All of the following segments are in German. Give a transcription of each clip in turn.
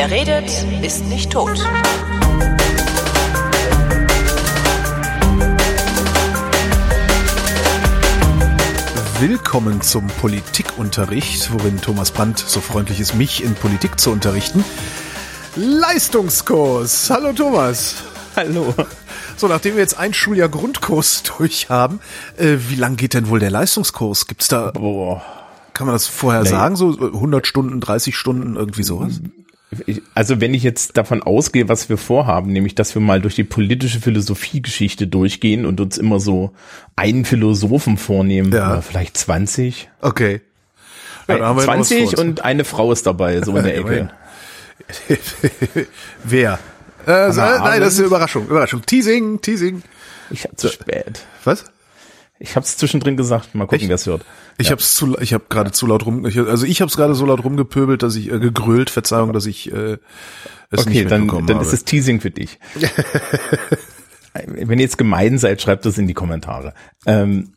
Wer redet, ist nicht tot. Willkommen zum Politikunterricht, worin Thomas Brandt so freundlich ist, mich in Politik zu unterrichten. Leistungskurs. Hallo Thomas. Hallo. So, nachdem wir jetzt ein Schuljahr Grundkurs durch haben, äh, wie lang geht denn wohl der Leistungskurs? Gibt's da, Boah. kann man das vorher Nee. sagen, so 100 Stunden, 30 Stunden, irgendwie sowas? Also wenn ich jetzt davon ausgehe, was wir vorhaben, nämlich dass wir mal durch die politische Philosophiegeschichte durchgehen und uns immer so einen Philosophen vornehmen, Ja. vielleicht 20. Okay. Ja, da haben was 20 vor uns. und eine Frau ist dabei, so in der. Ecke. Wer? Äh, Hannah nein, das ist eine. Überraschung. Überraschung. Teasing, Teasing. Ich hab zu spät. Was? Ich hab's zwischendrin gesagt, mal gucken, wer es hört. Ich hab's zu, ich habe gerade zu laut rum, also ich habe es gerade so laut rumgepöbelt, dass ich äh, gegrölt, Verzeihung, dass ich äh, es Okay, nicht dann, mitbekommen dann habe. ist es Teasing für dich. Wenn ihr jetzt gemein seid, schreibt das in die Kommentare. Ähm,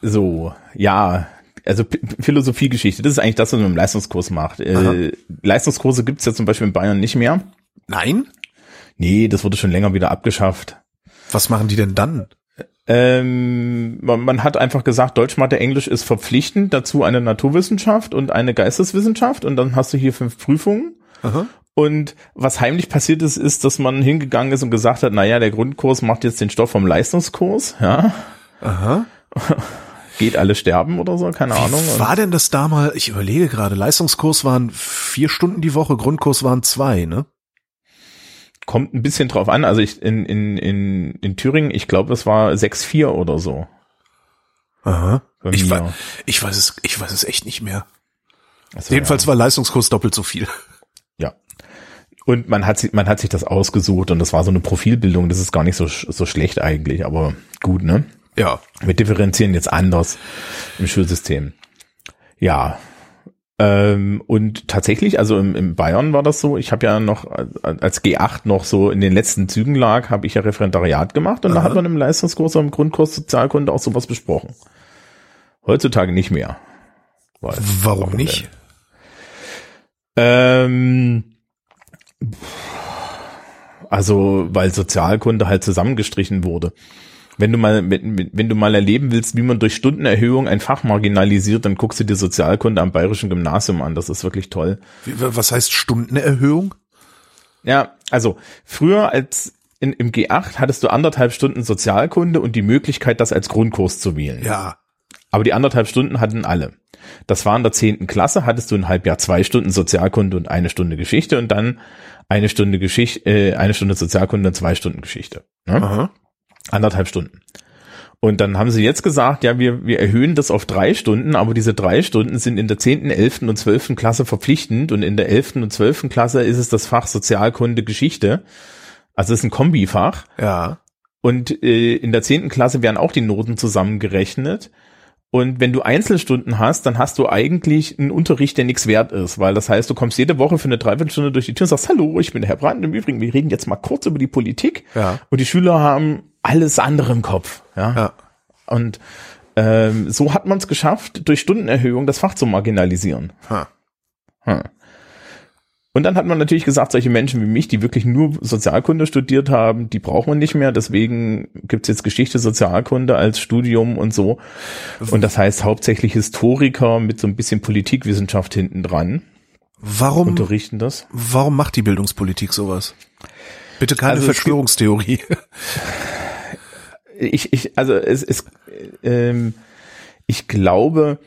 so, ja, also Philosophiegeschichte, das ist eigentlich das, was man im Leistungskurs macht. Äh, Leistungskurse gibt's ja zum Beispiel in Bayern nicht mehr. Nein? Nee, das wurde schon länger wieder abgeschafft. Was machen die denn dann? Ähm, man, man hat einfach gesagt, Deutsch, Mathe, Englisch ist verpflichtend, dazu eine Naturwissenschaft und eine Geisteswissenschaft und dann hast du hier fünf Prüfungen. Aha. Und was heimlich passiert ist, ist, dass man hingegangen ist und gesagt hat, naja, der Grundkurs macht jetzt den Stoff vom Leistungskurs, ja. Aha. Geht alle sterben oder so, keine Ahnung. Wie Und war denn das da mal? Ich überlege gerade. Leistungskurs waren vier Stunden die Woche, Grundkurs waren zwei, ne? Kommt ein bisschen drauf an. Also ich in, in, in, in Thüringen, ich glaube, es war 6-4 oder so. Aha. Ich, wei- ich weiß es, ich weiß es echt nicht mehr. Also, Jedenfalls war Leistungskurs doppelt so viel. Ja. Und man hat sich, man hat sich das ausgesucht und das war so eine Profilbildung. Das ist gar nicht so, so schlecht eigentlich, aber gut, ne? Ja. Wir differenzieren jetzt anders im Schulsystem. Ja. Ähm, und tatsächlich, also im, im Bayern war das so, ich habe ja noch, äh, als G8 noch so in den letzten Zügen lag, habe ich ja Referendariat gemacht und da Aha. hat man im Leistungskurs, im Grundkurs Sozialkunde auch sowas besprochen. Heutzutage nicht mehr. Weil- Warum nicht? Ähm, also, weil Sozialkunde halt zusammengestrichen wurde. Wenn du mal, wenn, du mal erleben willst, wie man durch Stundenerhöhung ein Fach marginalisiert, dann guckst du dir Sozialkunde am Bayerischen Gymnasium an. Das ist wirklich toll. Was heißt Stundenerhöhung? Ja, also früher als in, im G8 hattest du anderthalb Stunden Sozialkunde und die Möglichkeit, das als Grundkurs zu wählen. Ja. Aber die anderthalb Stunden hatten alle. Das war in der zehnten Klasse, hattest du ein Halbjahr zwei Stunden Sozialkunde und eine Stunde Geschichte und dann eine Stunde Geschichte, äh, eine Stunde Sozialkunde und zwei Stunden Geschichte. Ne? Aha. Anderthalb Stunden. Und dann haben sie jetzt gesagt, ja, wir, wir erhöhen das auf drei Stunden, aber diese drei Stunden sind in der zehnten, elften und zwölften Klasse verpflichtend und in der elften und zwölften Klasse ist es das Fach Sozialkunde Geschichte. Also es ist ein Kombifach. Ja. Und äh, in der zehnten Klasse werden auch die Noten zusammengerechnet. Und wenn du Einzelstunden hast, dann hast du eigentlich einen Unterricht, der nichts wert ist, weil das heißt, du kommst jede Woche für eine Dreiviertelstunde durch die Tür und sagst, hallo, ich bin der Herr Brandt. Im Übrigen, wir reden jetzt mal kurz über die Politik. Ja. Und die Schüler haben alles andere im Kopf. Ja. Ja. Und ähm, so hat man es geschafft, durch Stundenerhöhung das Fach zu marginalisieren. Ha. Hm. Und dann hat man natürlich gesagt, solche Menschen wie mich, die wirklich nur Sozialkunde studiert haben, die braucht man nicht mehr. Deswegen gibt's jetzt Geschichte, Sozialkunde als Studium und so. Und das heißt hauptsächlich Historiker mit so ein bisschen Politikwissenschaft hinten dran Warum, unterrichten das. warum macht die Bildungspolitik sowas? Bitte keine Also Verschwörungstheorie. Ich, ich, also es ist, ähm, ich glaube,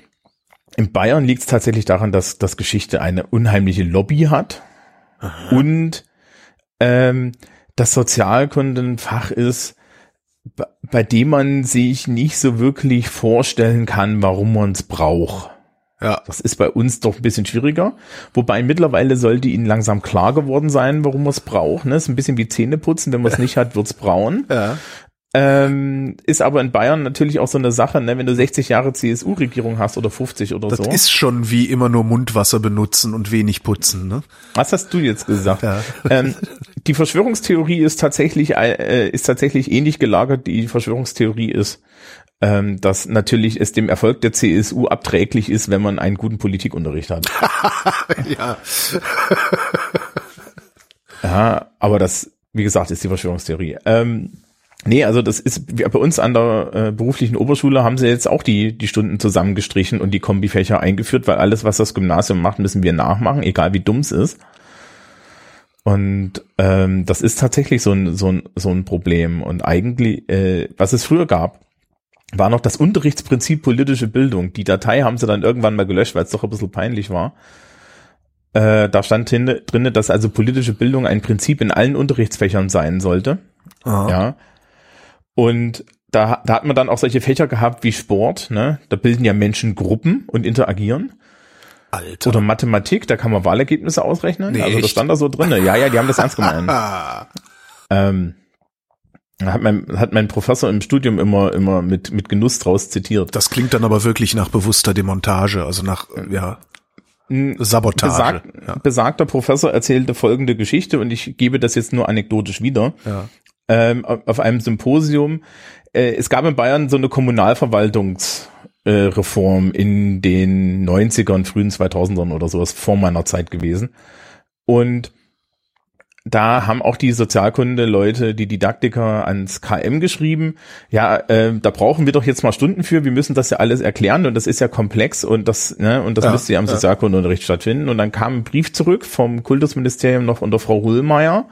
in Bayern liegt es tatsächlich daran, dass, dass Geschichte eine unheimliche Lobby hat und ähm, das Sozialkunde ein Fach ist, bei- bei dem man sich nicht so wirklich vorstellen kann, warum man es braucht. Ja. Das ist bei uns doch ein bisschen schwieriger. Wobei mittlerweile sollte ihnen langsam klar geworden sein, warum man es braucht. Ne? Ist ein bisschen wie Zähneputzen. Wenn man es nicht hat, wird's braun. Ja. Ähm, ist aber in Bayern natürlich auch so eine Sache, ne? wenn du 60 Jahre CSU-Regierung hast oder 50 oder Das so. ist schon wie immer nur Mundwasser benutzen und wenig putzen, ne? Was hast du jetzt gesagt? Ja. Ähm, die Verschwörungstheorie ist tatsächlich äh, ist tatsächlich ähnlich gelagert. Die Verschwörungstheorie ist, ähm, dass natürlich es dem Erfolg der CSU abträglich ist, wenn man einen guten Politikunterricht hat. Ja. Ja, aber das, wie gesagt, ist die Verschwörungstheorie. Ähm, nee, also das ist bei uns an der äh, beruflichen Oberschule haben sie jetzt auch die, die Stunden zusammengestrichen und die Kombifächer eingeführt, weil alles, was das Gymnasium macht, müssen wir nachmachen, egal wie dumm es ist. Und ähm, das ist tatsächlich so ein, so ein, so ein Problem. Und eigentlich, äh, was es früher gab, war noch das Unterrichtsprinzip politische Bildung. Die Datei haben sie dann irgendwann mal gelöscht, weil es doch ein bisschen peinlich war. Äh, da stand hin, drinne, dass also politische Bildung ein Prinzip in allen Unterrichtsfächern sein sollte. Aha. Ja. Und da, da hat man dann auch solche Fächer gehabt wie Sport, ne? Da bilden ja Menschen Gruppen und interagieren. Alter. Oder Mathematik, da kann man Wahlergebnisse ausrechnen. Nee, also das echt? stand da so drinne. Ja, ja, die haben das ernst gemeint. Ah, ähm, hat mein, hat mein Professor im Studium immer, immer mit, mit Genuss draus zitiert. das klingt dann aber wirklich nach bewusster Demontage, also nach, ja, Sabotage. Besag, ja. Besagter Professor erzählte folgende Geschichte und ich gebe das jetzt nur anekdotisch wieder. Ja. Ähm, auf einem Symposium. Äh, es gab in Bayern so eine Kommunalverwaltungsreform äh, in den 90ern, frühen 2000ern oder sowas, vor meiner Zeit gewesen. Und da haben auch die Sozialkunde-Leute, die Didaktiker ans KM geschrieben, ja, äh, da brauchen wir doch jetzt mal Stunden für, wir müssen das ja alles erklären und das ist ja komplex und das, ne, und das Ja, müsste ja im ja. Sozialkundeunterricht stattfinden. Und dann kam ein Brief zurück vom Kultusministerium noch unter Frau Hullmeier,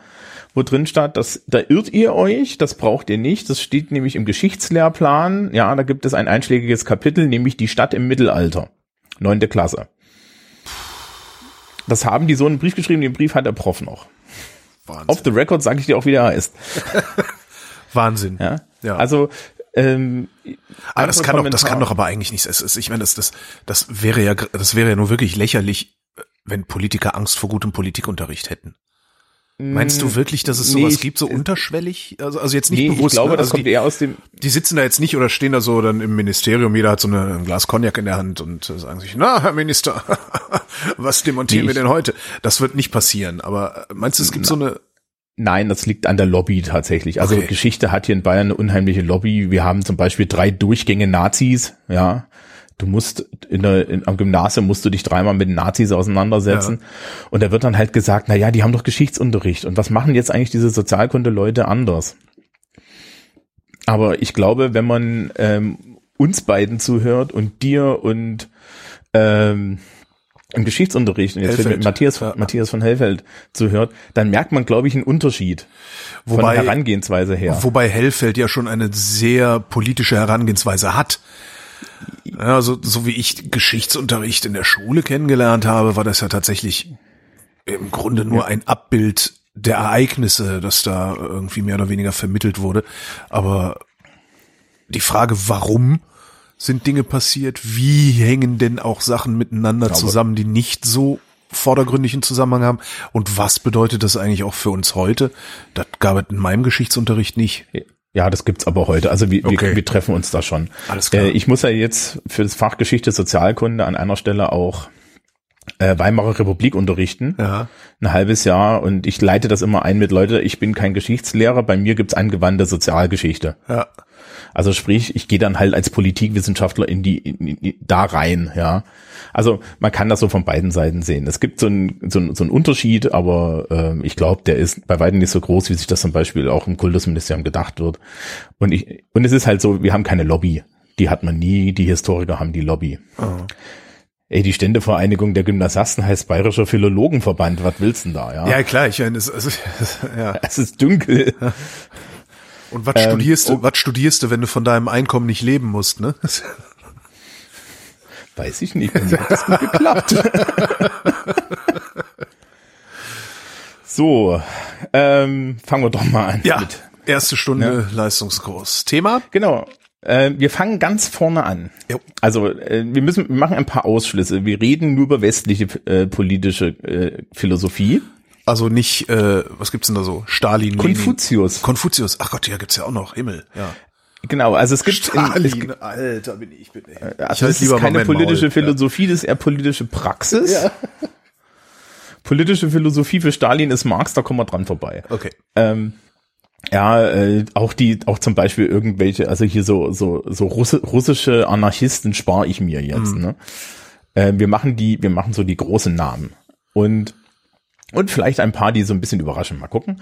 wo drin stand, dass da irrt ihr euch, das braucht ihr nicht, das steht nämlich im Geschichtslehrplan, ja, da gibt es ein einschlägiges Kapitel, nämlich die Stadt im Mittelalter, neunte Klasse. Das haben die so einen Brief geschrieben, den Brief hat der Prof noch. Wahnsinn. Off the record sage ich dir auch, wie der heißt. Wahnsinn. Ja. Ja. Also ähm, Aber das kann doch, das kann doch aber eigentlich nicht. Es ich meine, das, das, das wäre ja, das wäre ja nur wirklich lächerlich, wenn Politiker Angst vor gutem Politikunterricht hätten. Meinst du wirklich, dass es nee, sowas ich- gibt, so unterschwellig? Also, also jetzt nicht Nee, bewusst. ich glaube, ne? das also kommt die, eher aus dem die sitzen da jetzt nicht oder stehen da so dann im Ministerium, jeder hat so eine, ein Glas Cognac in der Hand und äh, sagen sich, na, Herr Minister, was demontieren Nee, wir denn heute? Das wird nicht passieren. Aber äh, meinst du, es gibt so eine, Nein, das liegt an der Lobby tatsächlich. Also Okay. Geschichte hat hier in Bayern eine unheimliche Lobby. Wir haben zum Beispiel drei Durchgänge Nazis, ja. Du musst in der, in, am Gymnasium musst du dich dreimal mit den Nazis auseinandersetzen. Und da wird dann halt gesagt, na ja, die haben doch Geschichtsunterricht. Und was machen jetzt eigentlich diese Sozialkunde-Leute anders? Aber ich glaube, wenn man ähm, uns beiden zuhört und dir und ähm, im Geschichtsunterricht und jetzt mit Matthias, Ja. Matthias von Hellfeld zuhört, dann merkt man, glaube ich, einen Unterschied Wobei- von der Herangehensweise her. Wobei Hellfeld ja schon eine sehr politische Herangehensweise hat. Also, so wie ich Geschichtsunterricht in der Schule kennengelernt habe, war das ja tatsächlich im Grunde nur ein Abbild der Ereignisse, das da irgendwie mehr oder weniger vermittelt wurde. Aber die Frage, warum sind Dinge passiert? Wie hängen denn auch Sachen miteinander glaube- zusammen, die nicht so vordergründigen Zusammenhang haben? Und was bedeutet das eigentlich auch für uns heute? Das gab es in meinem Geschichtsunterricht nicht. Ja, das gibt's aber heute. Also wir, Okay. wir, wir treffen uns da schon. Alles klar. Äh, ich muss ja jetzt für das Fach Geschichte Sozialkunde an einer Stelle auch äh, Weimarer Republik unterrichten. Ja. Ein halbes Jahr und ich leite das immer ein mit Leute, ich bin kein Geschichtslehrer, bei mir gibt's angewandte Sozialgeschichte. Ja. Also sprich, ich gehe dann halt als Politikwissenschaftler in die, in, in, da rein, ja. Also man kann das so von beiden Seiten sehen. Es gibt so einen so einen, so einen Unterschied, aber ähm, ich glaube, der ist bei weitem nicht so groß, wie sich das zum Beispiel auch im Kultusministerium gedacht wird. Und ich und es ist halt so, wir haben keine Lobby. Die hat man nie. Die Historiker haben die Lobby. Ey, die Ständevereinigung der Gymnasiasten heißt Bayerischer Philologenverband. Was willst du denn da, ja? Ja, klar, ich meine, es, also, ja. Es ist dunkel. Und was Ähm, studierst oh. du, was studierst du, wenn du von deinem Einkommen nicht leben musst, ne? Weiß ich nicht, mir hat das gut geklappt. so, ähm, fangen wir doch mal an. Ja, Mit. erste Stunde Leistungskurs. Thema? Genau. Äh, wir fangen ganz vorne an. Jo. Also äh, wir müssen, wir machen ein paar Ausschlüsse. Wir reden nur über westliche äh, politische äh, Philosophie. Also nicht, äh, was gibt's denn da so? Stalin, Lenin. Konfuzius. Konfuzius. Ach Gott, ja, gibt's ja auch noch. Himmel, ja. Genau, also es gibt, in, es, Stalin, Alter, bin ich, bin ich. also ich das ist keine politische Maul. Philosophie, das ist eher politische Praxis. Politische Philosophie für Stalin ist Marx, da kommen wir dran vorbei. Ja. Okay. Ähm, ja, äh, auch die, auch zum Beispiel irgendwelche, also hier so so so Russi russische Anarchisten spare ich mir jetzt. Ne? Äh, wir machen die, wir machen so die großen Namen und Und vielleicht ein paar, die so ein bisschen überraschen. Mal gucken.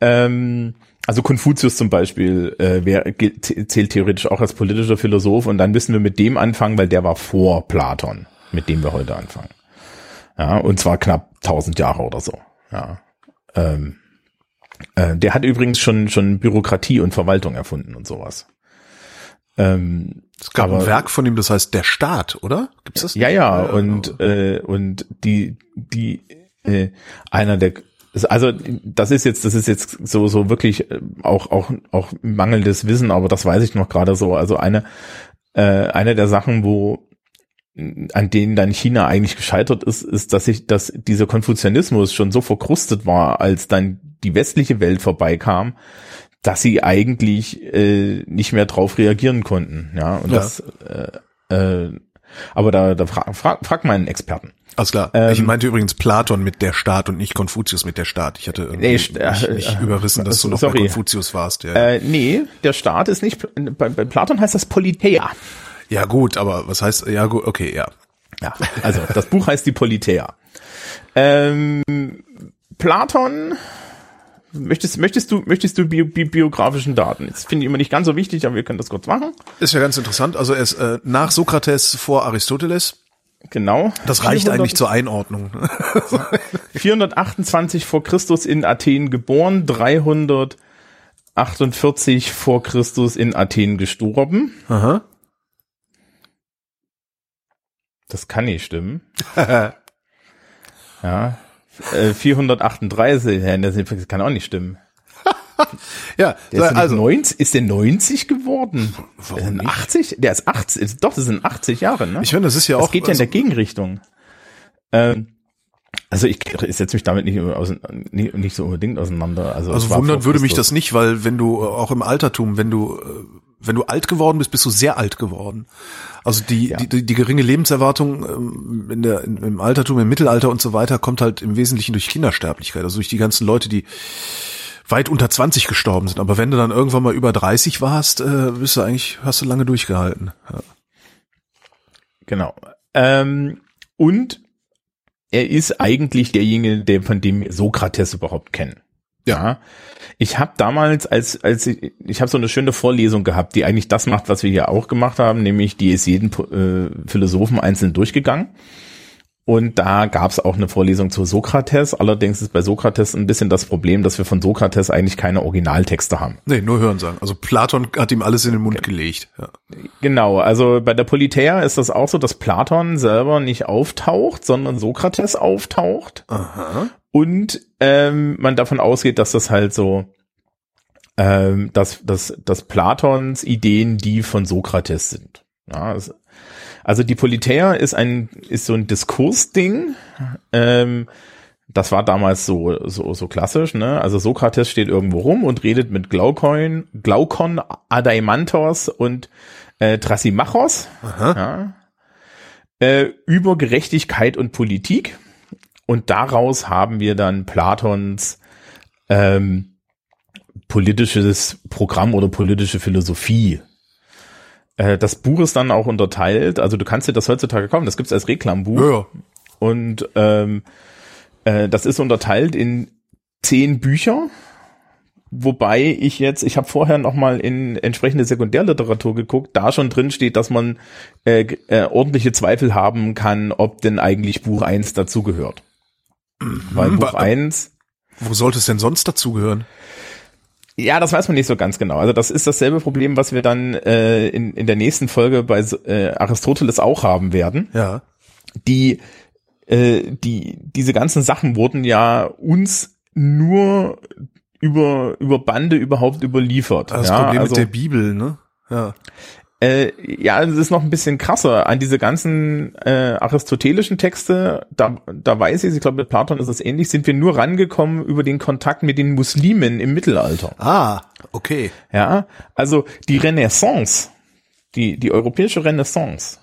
Ähm, also Konfuzius zum Beispiel äh, wer, zählt theoretisch auch als politischer Philosoph und dann müssen wir mit dem anfangen, weil der war vor Platon, mit dem wir heute anfangen. Ja, und zwar knapp 1000 Jahre oder so. Ja. Ähm, äh, der hat übrigens schon schon Bürokratie und Verwaltung erfunden und sowas. Ähm, es gab aber, ein Werk von ihm, das heißt Der Staat, oder? Gibt's das? Ja, ja, und äh, und die die äh, einer der also das ist jetzt das ist jetzt so so wirklich äh, auch auch auch mangelndes Wissen, aber das weiß ich noch gerade so. Also eine äh, eine der Sachen, wo an denen dann China eigentlich gescheitert ist, ist, dass sich, dass dieser Konfuzianismus schon so verkrustet war, als dann die westliche Welt vorbeikam, dass sie eigentlich äh, nicht mehr drauf reagieren konnten. Ja, und ja. das, äh, äh, aber da, da frag, frag, frag mal einen Experten. Alles klar. Ähm, ich meinte übrigens Platon mit der Staat und nicht Konfuzius mit der Staat. Ich hatte nee, nicht, äh, nicht überrissen, dass du noch sorry. bei Konfuzius warst. Ja. Äh, nee, der Staat ist nicht, bei, bei Platon heißt das Politeia. Ja gut, aber was heißt, ja gut, okay, ja. Ja, also das Buch heißt die Politeia. Ähm, Platon, möchtest, möchtest du, möchtest du bi bi biografischen Daten? Das finde ich immer nicht ganz so wichtig, aber wir können das kurz machen. Ist ja ganz interessant. Also er ist äh, nach Sokrates vor Aristoteles. Genau. Das reicht 400, eigentlich zur Einordnung. 428 vor Christus in Athen geboren, 348 vor Christus in Athen gestorben. Aha. Das kann nicht stimmen. ja. Äh, 438, ja, das kann auch nicht stimmen. ja, der ist, also 90, ist der 90 geworden? Warum nicht? 80? Der ist 80, doch, das sind 80 Jahre, ne? Ich finde, das ist ja das auch. Das geht ja in der also Gegenrichtung. Ähm, also ich, ich setze mich damit nicht, aus, nicht, so unbedingt auseinander. Also, also wundern würde mich das nicht, weil wenn du auch im Altertum, wenn du äh, wenn du alt geworden bist, bist du sehr alt geworden. Also die, ja. die, die, geringe Lebenserwartung ähm, in der, im Altertum, im Mittelalter und so weiter kommt halt im Wesentlichen durch Kindersterblichkeit, also durch die ganzen Leute, die weit unter 20 gestorben sind. Aber wenn du dann irgendwann mal über 30 warst, äh, bist du eigentlich, hast du lange durchgehalten. Ja. Genau. Ähm, und er ist eigentlich derjenige, der, von dem wir Sokrates überhaupt kennen. Ja. Ich habe damals, als, als ich, ich habe so eine schöne Vorlesung gehabt, die eigentlich das macht, was wir hier auch gemacht haben, nämlich die ist jeden äh, Philosophen einzeln durchgegangen. Und da gab es auch eine Vorlesung zu Sokrates. Allerdings ist bei Sokrates ein bisschen das Problem, dass wir von Sokrates eigentlich keine Originaltexte haben. Nee, nur hören sagen. Also Platon hat ihm alles in den Mund gelegt. Ja. Genau, also bei der Politeia ist das auch so, dass Platon selber nicht auftaucht, sondern Sokrates auftaucht. Aha. Und ähm, man davon ausgeht, dass das halt so, ähm, dass, dass, dass Platons Ideen die von Sokrates sind. Ja, also, also die Politeia ist ein ist so ein Diskursding. Ähm, das war damals so so so klassisch, ne? Also Sokrates steht irgendwo rum und redet mit Glaukon, Glaukon, Adaimantos und äh, Thrasymachos ja, äh, über Gerechtigkeit und Politik. Und daraus haben wir dann Platons ähm, politisches Programm oder politische Philosophie. Äh, das Buch ist dann auch unterteilt, also du kannst dir das heutzutage kaufen, das gibt's als Reklambuch. Ja. Und ähm, äh, das ist unterteilt in zehn Bücher, wobei ich jetzt, ich habe vorher noch mal in entsprechende Sekundärliteratur geguckt, da schon drin steht, dass man äh, äh, ordentliche Zweifel haben kann, ob denn eigentlich Buch eins dazugehört. Weil Buch 1. Wo sollte es denn sonst dazugehören? Ja, das weiß man nicht so ganz genau. Also das ist dasselbe Problem, was wir dann äh, in, in der nächsten Folge bei äh, Aristoteles auch haben werden. Ja. Die, äh, die, diese ganzen Sachen wurden ja uns nur über, über Bande überhaupt überliefert. Das ja, Problem also, mit der Bibel, ne? Ja. Äh, ja, es ist noch ein bisschen krasser. An diese ganzen äh, aristotelischen Texte, da, da weiß ich, ich glaube, mit Platon ist es ähnlich, sind wir nur rangekommen über den Kontakt mit den Muslimen im Mittelalter. Ah, okay. Ja, also die Renaissance, die, die europäische Renaissance,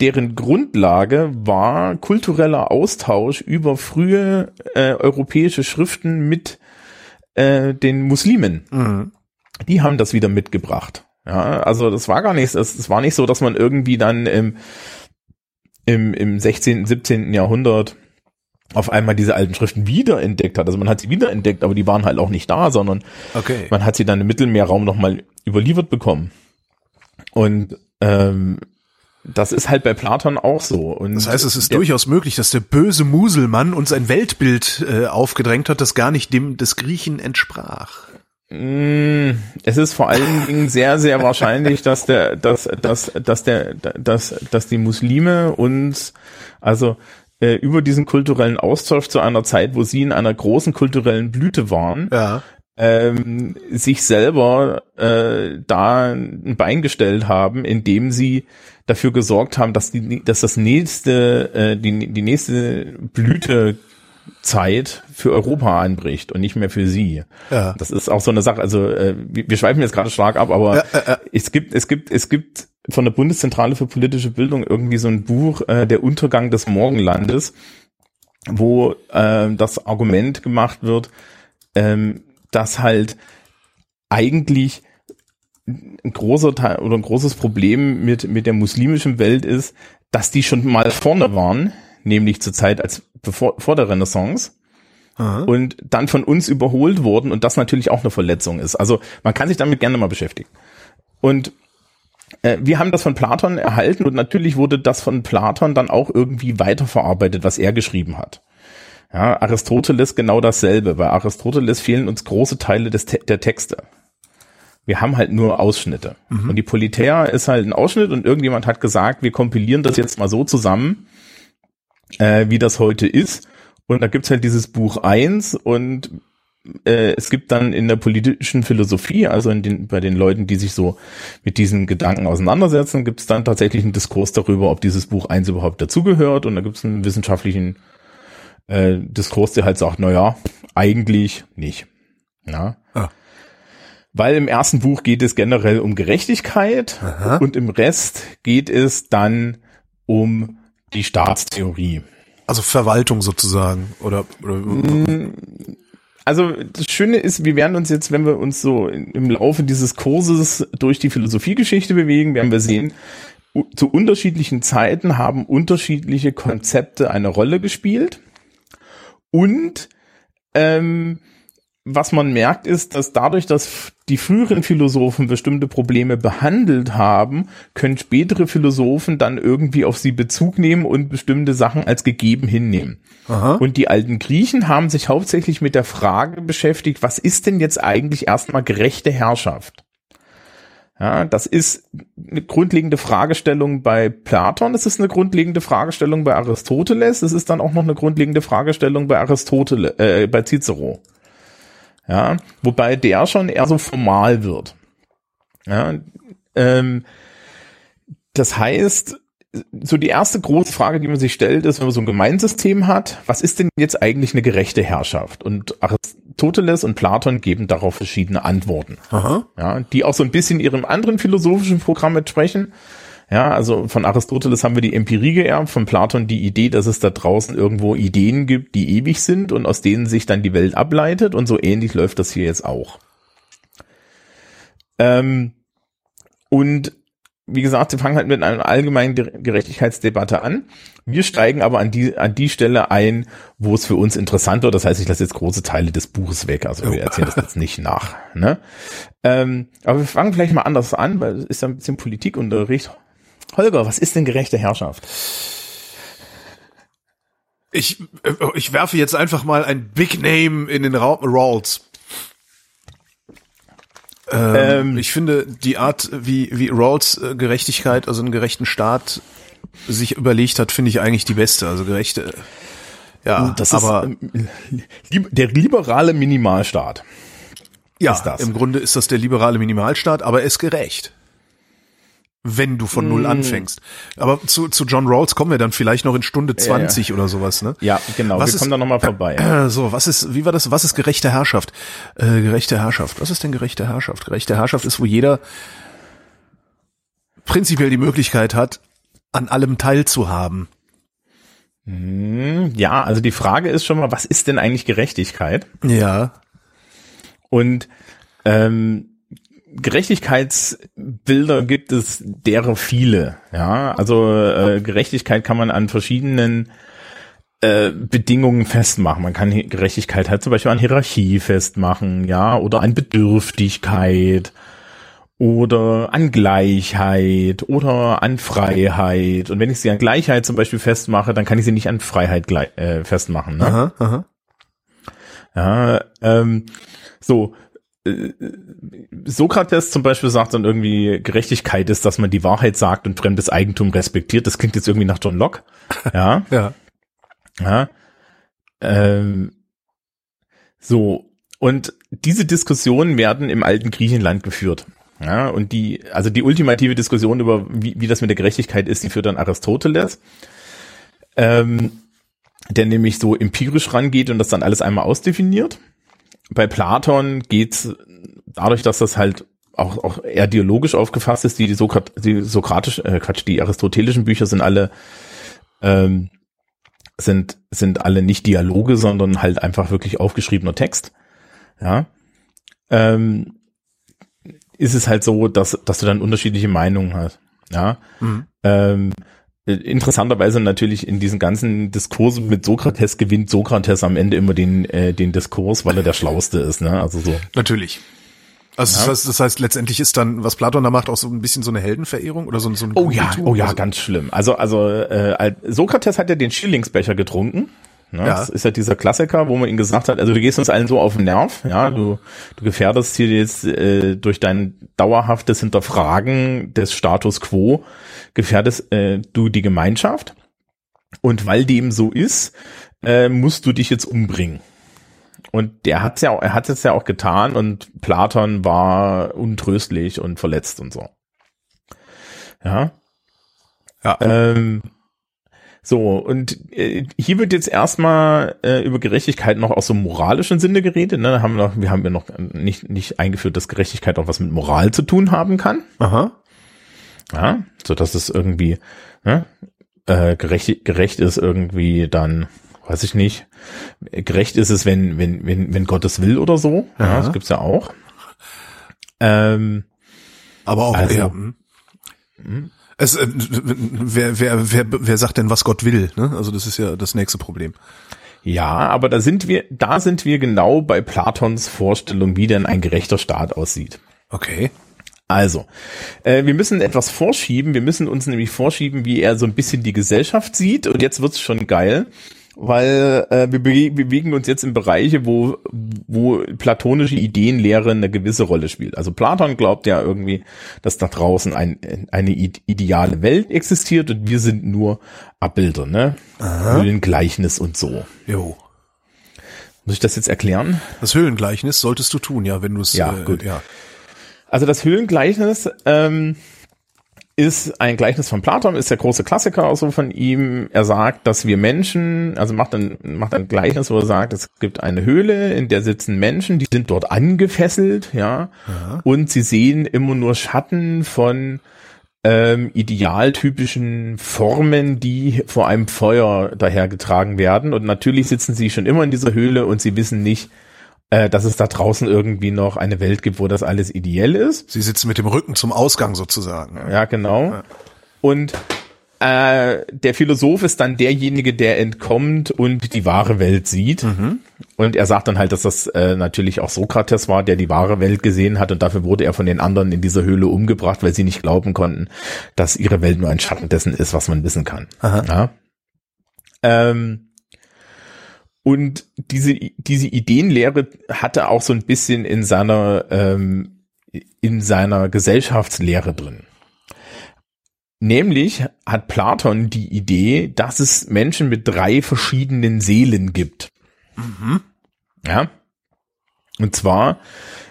deren Grundlage war kultureller Austausch über frühe äh, europäische Schriften mit äh, den Muslimen. Mhm. Die haben das wieder mitgebracht. Ja, also das war gar nichts. Es, es war nicht so, dass man irgendwie dann im, im, im 16., 17. Jahrhundert auf einmal diese alten Schriften wiederentdeckt hat. Also man hat sie wiederentdeckt, aber die waren halt auch nicht da, sondern Okay. man hat sie dann im Mittelmeerraum nochmal überliefert bekommen. Und ähm, das ist halt bei Platon auch so. Und Das heißt, es ist der, durchaus möglich, dass der böse Muselmann uns ein Weltbild äh, aufgedrängt hat, das gar nicht dem des Griechen entsprach. Mm, Es ist vor allen Dingen sehr, sehr wahrscheinlich, dass der, dass, dass, dass der, dass, dass die Muslime uns, also äh, über diesen kulturellen Austausch zu einer Zeit, wo sie in einer großen kulturellen Blüte waren, Ja. ähm, sich selber äh, da ein Bein gestellt haben, indem sie dafür gesorgt haben, dass die, dass das nächste, äh, die, die nächste Blütezeit für Europa anbricht und nicht mehr für sie. Ja. Das ist auch so eine Sache. Also äh, wir, schweifen jetzt gerade stark ab, aber es gibt, es gibt, es gibt von der Bundeszentrale für politische Bildung irgendwie so ein Buch, äh, der Untergang des Morgenlandes, wo äh, das Argument gemacht wird, ähm, dass halt eigentlich ein großer Teil oder ein großes Problem mit, mit der muslimischen Welt ist, dass die schon mal vorne waren, nämlich zur Zeit als bevor, vor der Renaissance Aha. und dann von uns überholt wurden und das natürlich auch eine Verletzung ist. Also man kann sich damit gerne mal beschäftigen. Und äh, wir haben das von Platon erhalten und natürlich wurde das von Platon dann auch irgendwie weiterverarbeitet, was er geschrieben hat. Ja, Aristoteles genau dasselbe. Bei Aristoteles fehlen uns große Teile des der Texte. Wir haben halt nur Ausschnitte. Und die Politeia ist halt ein Ausschnitt und irgendjemand hat gesagt, wir kompilieren das jetzt mal so zusammen, äh, wie das heute ist. Und da gibt's halt dieses Buch eins und äh, es gibt dann in der politischen Philosophie, also in den, bei den Leuten, die sich so mit diesen Gedanken auseinandersetzen, gibt's dann tatsächlich einen Diskurs darüber, ob dieses Buch eins überhaupt dazugehört. Und da gibt's einen wissenschaftlichen äh, Diskurs, der halt sagt, na ja, eigentlich nicht. Ja. Ah. Weil im ersten Buch geht es generell um Gerechtigkeit Aha. und im Rest geht es dann um die Staatstheorie. Also Verwaltung sozusagen oder, oder Also das Schöne ist, wir werden uns jetzt, wenn wir uns so im Laufe dieses Kurses durch die Philosophiegeschichte bewegen, werden wir sehen, zu unterschiedlichen Zeiten haben unterschiedliche Konzepte eine Rolle gespielt. Und ähm, was man merkt, ist, dass dadurch, dass die früheren Philosophen bestimmte Probleme behandelt haben, können spätere Philosophen dann irgendwie auf sie Bezug nehmen und bestimmte Sachen als gegeben hinnehmen. Aha. Und die alten Griechen haben sich hauptsächlich mit der Frage beschäftigt, was ist denn jetzt eigentlich erstmal gerechte Herrschaft? Ja, das ist eine grundlegende Fragestellung bei Platon, es ist eine grundlegende Fragestellung bei Aristoteles, es ist dann auch noch eine grundlegende Fragestellung bei Aristoteles, äh, bei Cicero. Ja, wobei der schon eher so formal wird. Ja, ähm, das heißt, so die erste große Frage, die man sich stellt, ist, wenn man so ein Gemeinsystem hat, was ist denn jetzt eigentlich eine gerechte Herrschaft? Und Aristoteles und Platon geben darauf verschiedene Antworten. Aha. Ja, die auch so ein bisschen ihrem anderen philosophischen Programm entsprechen. Ja, also von Aristoteles haben wir die Empirie geerbt, von Platon die Idee, dass es da draußen irgendwo Ideen gibt, die ewig sind und aus denen sich dann die Welt ableitet und so ähnlich läuft das hier jetzt auch. Ähm, und wie gesagt, wir fangen halt mit einer allgemeinen Gerechtigkeitsdebatte an. Wir steigen aber an die, an die Stelle ein, wo es für uns interessant wird. Das heißt, ich lasse jetzt große Teile des Buches weg. Also wir erzählen das jetzt nicht nach. Ne? Ähm, aber wir fangen vielleicht mal anders an, weil es ist ja ein bisschen Politikunterricht. Holger, was ist denn gerechte Herrschaft? Ich, äh, ich werfe jetzt einfach mal ein Big Name in den Raum Rawls. Ähm, Ähm. ich finde die Art, wie, wie Rawls äh, Gerechtigkeit, also einen gerechten Staat sich überlegt hat, finde ich eigentlich die beste. Also gerechte, ja, Das aber ist ähm, li- der liberale Minimalstaat. ja, ist im Grunde ist das der liberale Minimalstaat, aber er ist gerecht. Wenn du von null anfängst. Aber zu, zu John Rawls kommen wir dann vielleicht noch in Stunde 20 oder sowas, ne? Ja, genau. Was wir ist- kommen da nochmal vorbei. Äh, So, was ist, wie war das, was ist gerechte Herrschaft? Äh, gerechte Herrschaft. Was ist denn gerechte Herrschaft? Gerechte Herrschaft ist, wo jeder prinzipiell die Möglichkeit hat, an allem teilzuhaben. Hm, Ja, also die Frage ist schon mal, was ist denn eigentlich Gerechtigkeit? Ja. Und ähm, Gerechtigkeitsbilder gibt es derer viele. Ja, also äh, Gerechtigkeit kann man an verschiedenen äh, Bedingungen festmachen. Man kann Gerechtigkeit halt zum Beispiel an Hierarchie festmachen, ja, oder an Bedürftigkeit oder an Gleichheit oder an Freiheit. Und wenn ich sie an Gleichheit zum Beispiel festmache, dann kann ich sie nicht an Freiheit äh, festmachen. Ne? Aha, aha. Ja, ähm, so. Äh, Sokrates zum Beispiel sagt dann irgendwie, Gerechtigkeit ist, dass man die Wahrheit sagt und fremdes Eigentum respektiert. Das klingt jetzt irgendwie nach John Locke. Ja. ja. Ja. Ähm, so. Und diese Diskussionen werden im alten Griechenland geführt. Ja, und die, also die ultimative Diskussion über, wie, wie das mit der Gerechtigkeit ist, die führt dann Aristoteles. Ähm, der nämlich so empirisch rangeht und das dann alles einmal ausdefiniert. Bei Platon geht's dadurch, dass das halt auch, auch eher dialogisch aufgefasst ist, die, die, Sokrat, die sokratisch, äh, Quatsch, die aristotelischen Bücher sind alle ähm, sind, sind alle nicht Dialoge, sondern halt einfach wirklich aufgeschriebener Text. Ja. Ähm, ist es halt so, dass, dass du dann unterschiedliche Meinungen hast. Ja. Mhm. Ähm, interessanterweise natürlich in diesen ganzen Diskursen mit Sokrates gewinnt Sokrates am Ende immer den, äh, den Diskurs, weil er der Schlauste ist, ne? Also so. Natürlich. Also ja. das, heißt, das heißt, letztendlich ist dann, was Platon da macht, auch so ein bisschen so eine Heldenverehrung oder so, so ein Oh ja, oh ja, also, ganz schlimm. Also, also äh, Sokrates hat ja den Schillingsbecher getrunken. Ne? Ja. Das ist ja dieser Klassiker, wo man ihn gesagt hat, also du gehst uns allen so auf den Nerv, ja, du, du gefährdest hier jetzt äh, durch dein dauerhaftes Hinterfragen des Status quo, gefährdest äh, du die Gemeinschaft. Und weil dem so ist, äh, musst du dich jetzt umbringen. Und der hat's ja, er hat es ja auch getan und Platon war untröstlich und verletzt und so. Ja. Ja. Ähm, so, und äh, hier wird jetzt erstmal äh, über Gerechtigkeit noch aus so moralischen Sinne geredet. Ne? Haben wir, noch, wir haben ja noch nicht, nicht eingeführt, dass Gerechtigkeit auch was mit Moral zu tun haben kann. Aha. Ja, so dass es irgendwie ne, äh, gerecht, gerecht ist irgendwie dann weiß ich nicht. Gerecht ist es, wenn, wenn, wenn, wenn Gottes will oder so. Ja, ja das gibt's ja auch. Ähm, Aber auch, also, ja. Hm. hm. Es, äh, wer, wer, wer, wer sagt denn, was Gott will? Ne? Also das ist ja das nächste Problem. Ja, aber da sind wir, da sind wir genau bei Platons Vorstellung, wie denn ein gerechter Staat aussieht. Okay. Also, äh, wir müssen etwas vorschieben. Wir müssen uns nämlich vorschieben, wie er so ein bisschen die Gesellschaft sieht. Und jetzt wird's schon geil weil äh, wir bewegen uns jetzt in Bereiche, wo, wo platonische Ideenlehre eine gewisse Rolle spielt. Also Platon glaubt ja irgendwie, dass da draußen ein, eine ideale Welt existiert und wir sind nur Abbilder, ne? Höhlengleichnis und so. Jo. Muss ich das jetzt erklären? Das Höhlengleichnis solltest du tun, ja, wenn du es. Ja, äh, gut. Ja. Also das Höhlengleichnis ähm, ist ein Gleichnis von Platon, ist der große Klassiker auch so von ihm. Er sagt, dass wir Menschen, also macht ein, macht ein Gleichnis, wo er sagt, es gibt eine Höhle, in der sitzen Menschen, die sind dort angefesselt, ja, ja. und sie sehen immer nur Schatten von ähm, idealtypischen Formen, die vor einem Feuer dahergetragen werden. Und natürlich sitzen sie schon immer in dieser Höhle und sie wissen nicht, dass es da draußen irgendwie noch eine Welt gibt, wo das alles ideell ist. Sie sitzen mit dem Rücken zum Ausgang sozusagen. Ja, genau. Ja. Und äh, der Philosoph ist dann derjenige, der entkommt und die wahre Welt sieht. Mhm. Und er sagt dann halt, dass das äh, natürlich auch Sokrates war, der die wahre Welt gesehen hat und dafür wurde er von den anderen in dieser Höhle umgebracht, weil sie nicht glauben konnten, dass ihre Welt nur ein Schatten dessen ist, was man wissen kann. Aha. Ja? Ähm, und diese, diese Ideenlehre hatte auch so ein bisschen in seiner, ähm, in seiner Gesellschaftslehre drin. Nämlich hat Platon die Idee, dass es Menschen mit drei verschiedenen Seelen gibt. Mhm. Ja. Und zwar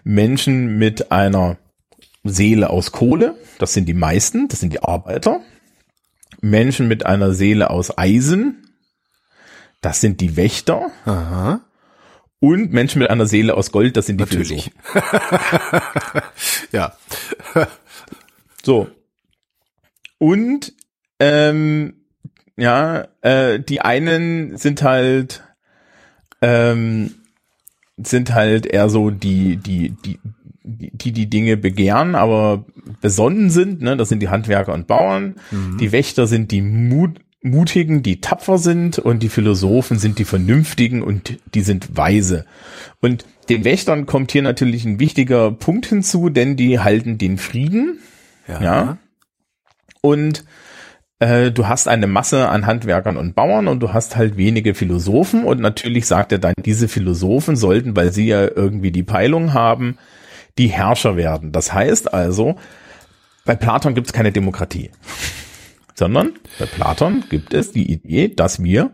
Menschen mit einer Seele aus Kohle, das sind die meisten, das sind die Arbeiter. Menschen mit einer Seele aus Eisen, das sind die Wächter. Aha. Und Menschen mit einer Seele aus Gold, das sind die Natürlich. ja. so. Und ähm, ja, äh, die einen sind halt ähm, sind halt eher so die die die die die Dinge begehren, aber besonnen sind. Ne, das sind die Handwerker und Bauern. Mhm. Die Wächter sind die Mut Mutigen, die tapfer sind und die Philosophen sind die Vernünftigen und die sind weise. Und den Wächtern kommt hier natürlich ein wichtiger Punkt hinzu, denn die halten den Frieden. Ja. Ja. Und äh, du hast eine Masse an Handwerkern und Bauern und du hast halt wenige Philosophen und natürlich sagt er dann, diese Philosophen sollten, weil sie ja irgendwie die Peilung haben, die Herrscher werden. Das heißt also, bei Platon gibt es keine Demokratie, sondern bei Platon gibt es die Idee, dass wir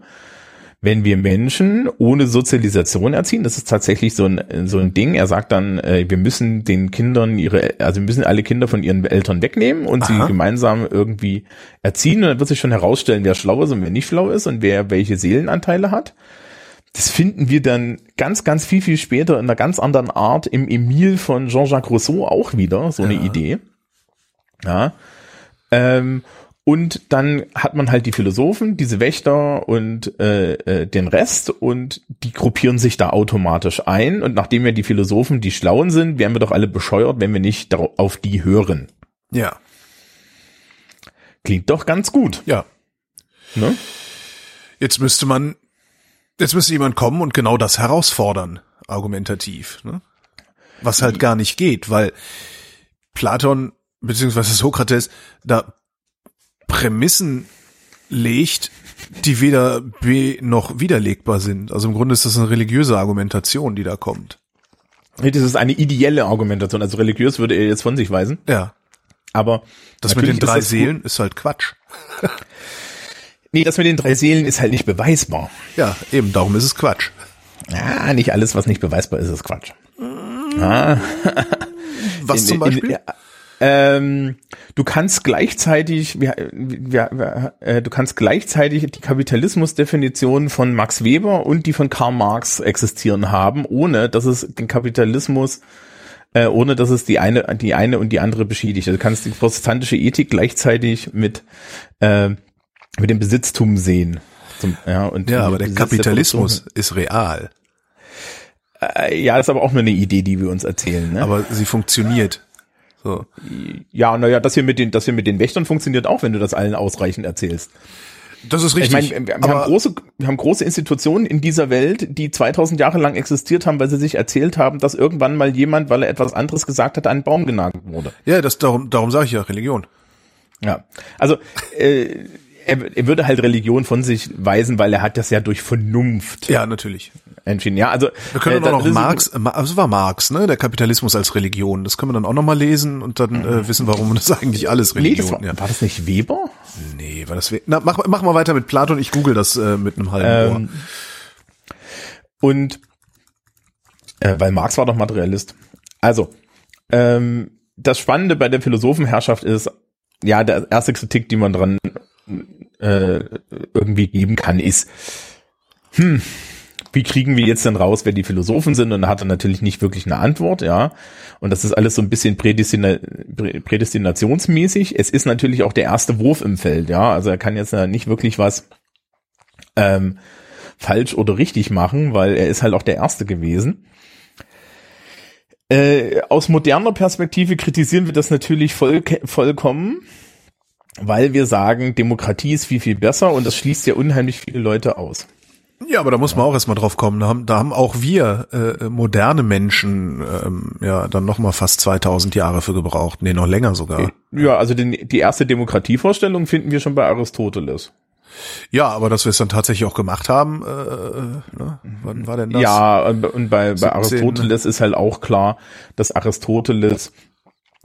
wenn wir Menschen ohne Sozialisation erziehen, das ist tatsächlich so ein, so ein Ding. Er sagt dann, äh, wir müssen den Kindern ihre, also wir müssen alle Kinder von ihren Eltern wegnehmen und Aha. sie gemeinsam irgendwie erziehen. Und dann wird sich schon herausstellen, wer schlau ist und wer nicht schlau ist und wer welche Seelenanteile hat. Das finden wir dann ganz, ganz viel, viel später in einer ganz anderen Art im Emile von Jean-Jacques Rousseau auch wieder, so eine Ja. Idee. Ja. Ähm, und dann hat man halt die Philosophen, diese Wächter und äh, äh, den Rest und die gruppieren sich da automatisch ein. Und nachdem ja die Philosophen die Schlauen sind, wären wir doch alle bescheuert, wenn wir nicht auf die hören. Ja. Klingt doch ganz gut. Ja. Ne? Jetzt müsste man, jetzt müsste jemand kommen und genau das herausfordern, argumentativ, ne? Was halt gar nicht geht, weil Platon beziehungsweise Sokrates da Prämissen legt, die weder be noch widerlegbar sind. Also im Grunde ist das eine religiöse Argumentation, die da kommt. Das ist eine ideelle Argumentation. Also religiös würde er jetzt von sich weisen. Ja. Aber Das mit den drei ist. Seelen ist halt Quatsch. Nee, das mit den drei Seelen ist halt nicht beweisbar. Ja, eben, darum ist es Quatsch. Ja, nicht alles, was nicht beweisbar ist, ist Quatsch. Ah. Was In- zum in- Beispiel? ja, ähm, du kannst gleichzeitig, wir, wir, wir, äh, du kannst gleichzeitig die Kapitalismusdefinition von Max Weber und die von Karl Marx existieren haben, ohne dass es den Kapitalismus, äh, ohne dass es die eine, die eine und die andere beschädigt. Also du kannst die protestantische Ethik gleichzeitig mit äh, mit dem Besitztum sehen. Zum, ja, und ja, aber der Besitz Kapitalismus ist real. Äh, ja, ist aber auch nur eine Idee, die wir uns erzählen. Ne? Aber sie funktioniert. So. Ja, naja, das hier mit den, das hier mit den Wächtern funktioniert auch, wenn du das allen ausreichend erzählst. Das ist Ich richtig. meine, wir, wir haben große, wir haben große Institutionen in dieser Welt, die 2000 Jahre lang existiert haben, weil sie sich erzählt haben, dass irgendwann mal jemand, weil er etwas anderes gesagt hat, an einen Baum genagelt wurde. ja, das darum, darum sage ich ja Religion. Ja, also äh, er, er würde halt Religion von sich weisen, weil er hat das ja durch Vernunft Ja, natürlich. entschieden. Ja, also Wir können äh, dann auch noch Marx, äh, Ma- also war Marx, ne, der Kapitalismus als Religion. Das können wir dann auch noch mal lesen und dann äh, wissen, warum das eigentlich alles Nee, Religion. das war, ja. war das nicht Weber? Nee, war das. we- Na, mach, mach mal weiter mit Platon. Ich google das äh, mit einem halben Ähm, und äh, weil Marx war doch Materialist. Also, ähm, das Spannende bei der Philosophenherrschaft ist, ja, der erste Kritik, die man dran äh, irgendwie geben kann, ist, hm, wie kriegen wir jetzt denn raus, wer die Philosophen sind? Und da hat er natürlich nicht wirklich eine Antwort, ja. Und das ist alles so ein bisschen Prädestina prä- prädestinationsmäßig. Es ist natürlich auch der erste Wurf im Feld, ja. Also er kann jetzt nicht wirklich was ähm, falsch oder richtig machen, weil er ist halt auch der Erste gewesen. Äh, aus moderner Perspektive kritisieren wir das natürlich voll, vollkommen, weil wir sagen, Demokratie ist viel, viel besser und das schließt ja unheimlich viele Leute aus. Ja, aber da muss man auch erstmal drauf kommen. Da haben, da haben auch wir äh, moderne Menschen ähm, ja dann noch mal fast 2000 Jahre für gebraucht. Nee, noch länger sogar. Ja, also den, die erste Demokratievorstellung finden wir schon bei Aristoteles. Ja, aber dass wir es dann tatsächlich auch gemacht haben, äh, ne? wann war denn das? Ja, und bei, bei 17, Aristoteles ist halt auch klar, dass Aristoteles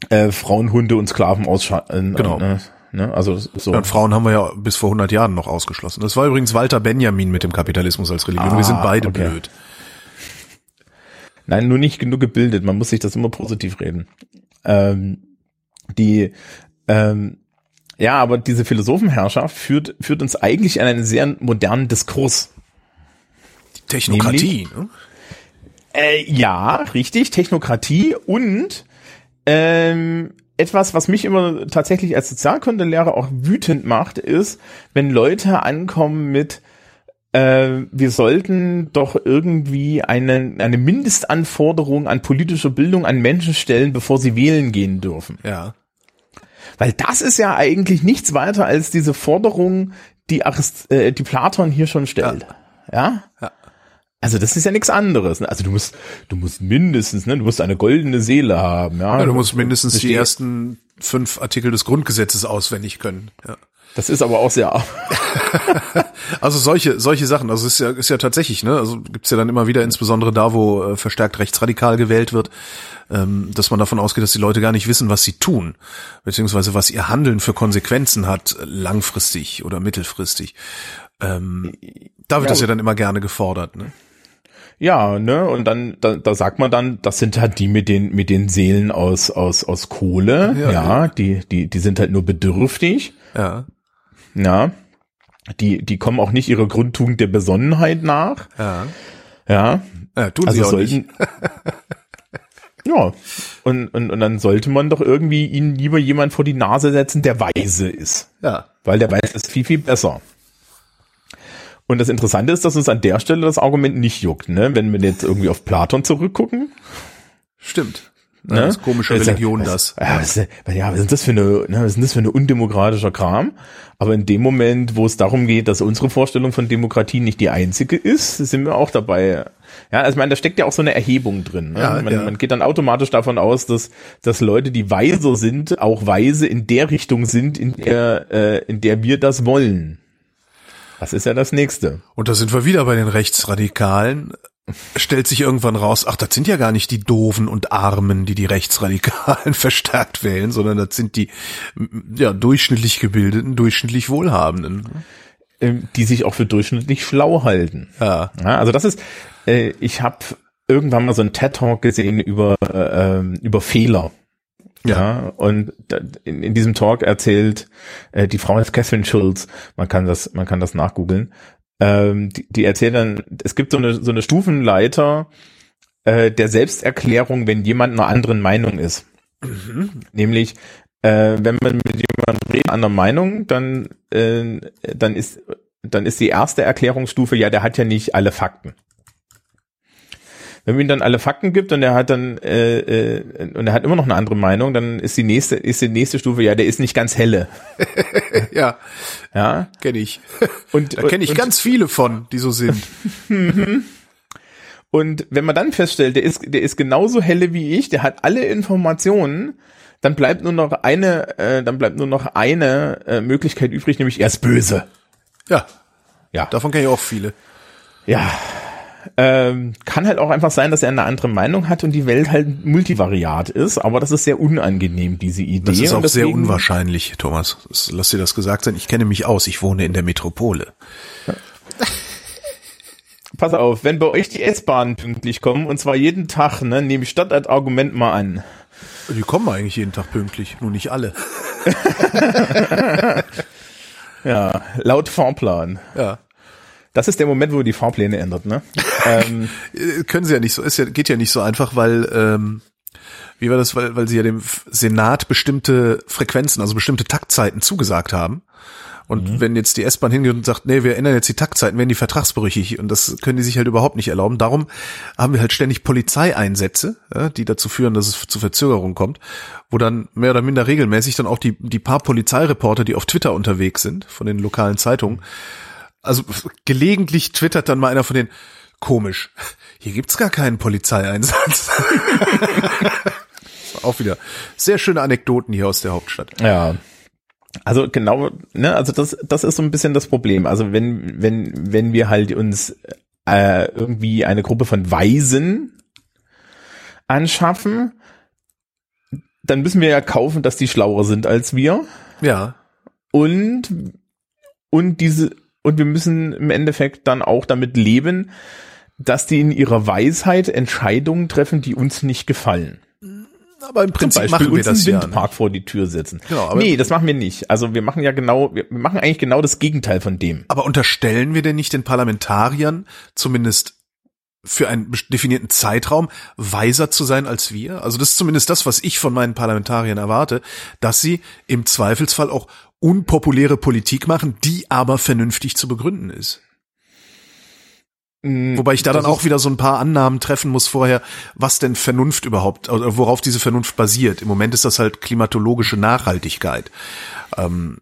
äh, Frauen, Hunde und Sklaven ausschalten. Genau. Ne, ne? Also so. Ja, und Frauen haben wir ja bis vor 100 Jahren noch ausgeschlossen. Das war übrigens Walter Benjamin mit dem Kapitalismus als Religion. wir sind Ah, beide okay. blöd. Nein, nur nicht genug gebildet. Man muss sich das immer positiv reden. Ähm, die, ähm, ja, aber diese Philosophenherrschaft führt, führt uns eigentlich in einen sehr modernen Diskurs. Technokratie, ne? Äh, ja, richtig, Technokratie und ähm, etwas, was mich immer tatsächlich als Sozialkundelehrer auch wütend macht, ist, wenn Leute ankommen mit äh, wir sollten doch irgendwie eine, eine Mindestanforderung an politische Bildung an Menschen stellen, bevor sie wählen gehen dürfen. Ja. Weil das ist ja eigentlich nichts weiter als diese Forderung, die, Arist äh, die Platon hier schon stellt. Ja. Ja. Also das ist ja nichts anderes. Ne? Also du musst, du musst mindestens, ne, du musst eine goldene Seele haben. Ja, Ja, du musst mindestens die ersten fünf Artikel des Grundgesetzes auswendig können. Ja. Das ist aber auch sehr. Also solche solche Sachen, also ist ja ist ja tatsächlich, ne? Also gibt's ja dann immer wieder, insbesondere da, wo äh, verstärkt rechtsradikal gewählt wird, ähm, dass man davon ausgeht, dass die Leute gar nicht wissen, was sie tun, beziehungsweise was ihr Handeln für Konsequenzen hat, langfristig oder mittelfristig. Ähm, da wird Ja, das ja dann immer gerne gefordert, ne? Ja, ne, und dann, da, da sagt man dann, das sind halt die mit den, mit den Seelen aus, aus, aus Kohle, Ja. ja, die, die, die sind halt nur bedürftig, Ja, ja, die, die kommen auch nicht ihrer Grundtugend der Besonnenheit nach, ja. ja, ja tun also sie auch sollten, nicht. ja, und, und, und dann sollte man doch irgendwie ihnen lieber jemand vor die Nase setzen, der weise ist, Ja, weil der weiß es viel, viel besser. Und das Interessante ist, dass uns an der Stelle das Argument nicht juckt, ne? Wenn wir jetzt irgendwie auf Platon zurückgucken, stimmt. Ja, Ne? das ist komische Religion, was, das. Ja, was, ja, was ist das für eine, ne, was ist denn das für eine undemokratischer Kram? Aber in dem Moment, wo es darum geht, dass unsere Vorstellung von Demokratie nicht die einzige ist, sind wir auch dabei. Ja, also ich meine, da steckt ja auch so eine Erhebung drin. Ne? Ja, man, ja. man geht dann automatisch davon aus, dass, dass Leute, die weiser sind, auch weise in der Richtung sind, in der, äh, in der wir das wollen. Das ist ja das nächste. Und da sind wir wieder bei den Rechtsradikalen. Stellt sich irgendwann raus, ach, das sind ja gar nicht die Doofen und Armen, die die Rechtsradikalen verstärkt wählen, sondern das sind die ja, durchschnittlich gebildeten, durchschnittlich Wohlhabenden. ähm, die sich auch für durchschnittlich schlau halten. Ja. Ja, also das ist, äh, ich habe irgendwann mal so einen TED-Talk gesehen über, äh, ähm, über Fehler. Ja, und in, in diesem Talk erzählt äh, die Frau ist Catherine Schulz, man kann das, man kann das nachgoogeln. Ähm, die, die erzählt dann, es gibt so eine so eine Stufenleiter äh, der Selbsterklärung, wenn jemand einer anderen Meinung ist. Nämlich, äh, wenn man mit jemandem redet, anderer Meinung, dann äh, dann ist dann ist die erste Erklärungsstufe, ja, der hat ja nicht alle Fakten. Wenn man ihm dann alle Fakten gibt und er hat dann äh, äh, und er hat immer noch eine andere Meinung, dann ist die nächste ist die nächste Stufe, ja, der ist nicht ganz helle. Ja, Ja. kenne ich. Und Da kenne ich und, ganz viele von, die so sind. Und wenn man dann feststellt, der ist der ist genauso helle wie ich, der hat alle Informationen, dann bleibt nur noch eine äh, dann bleibt nur noch eine äh, Möglichkeit übrig, nämlich er ist böse. Ja, Ja. davon kenne ich auch viele. Ja. Ähm, kann halt auch einfach sein, dass er eine andere Meinung hat und die Welt halt multivariat ist, aber das ist sehr unangenehm, diese Idee. Das ist auch sehr unwahrscheinlich, Thomas. Lass dir das gesagt sein. Ich kenne mich aus. Ich wohne in der Metropole. Pass auf, wenn bei euch die S-Bahnen pünktlich kommen, und zwar jeden Tag, ne, nehme ich das als Argument mal an. Die kommen eigentlich jeden Tag pünktlich, nur nicht alle. Ja, laut Fahrplan. Ja. Das ist der Moment, wo die Fahrpläne ändert, ne? ähm, Äh, Können sie ja nicht so, ist ja, geht ja nicht so einfach, weil, ähm, wie war das, weil, weil sie ja dem Senat bestimmte Frequenzen, also bestimmte Taktzeiten zugesagt haben. Und wenn jetzt die S-Bahn hingeht und sagt, nee, wir ändern jetzt die Taktzeiten, werden die vertragsbrüchig. Und das können die sich halt überhaupt nicht erlauben. Darum haben wir halt ständig Polizeieinsätze, ja, die dazu führen, dass es zu Verzögerungen kommt, wo dann mehr oder minder regelmäßig dann auch die, die paar Polizeireporter, die auf Twitter unterwegs sind, von den lokalen Zeitungen, also gelegentlich twittert dann mal einer von denen, komisch, hier gibt's gar keinen Polizeieinsatz. Auch wieder sehr schöne Anekdoten hier aus der Hauptstadt. ja. Also genau, ne, also das, das ist so ein bisschen das Problem. Also wenn, wenn, wenn wir halt uns äh, irgendwie eine Gruppe von Weisen anschaffen, dann müssen wir ja kaufen, dass die schlauer sind als wir. Ja, und und diese und wir müssen im Endeffekt dann auch damit leben, dass die in ihrer Weisheit Entscheidungen treffen, die uns nicht gefallen. aber im Zum Prinzip Beispiel machen wir uns das einen ja. Ne? Windpark vor die Tür setzen. Genau, aber- nee, das machen wir nicht. Also wir machen ja genau, wir machen eigentlich genau das Gegenteil von dem. Aber unterstellen wir denn nicht den Parlamentariern zumindest für einen definierten Zeitraum weiser zu sein als wir? Also das ist zumindest das, was ich von meinen Parlamentariern erwarte, dass sie im Zweifelsfall auch unpopuläre Politik machen, die aber vernünftig zu begründen ist. Wobei ich da dann auch wieder so ein paar Annahmen treffen muss vorher, was denn Vernunft überhaupt, oder worauf diese Vernunft basiert. Im Moment ist das halt klimatologische Nachhaltigkeit.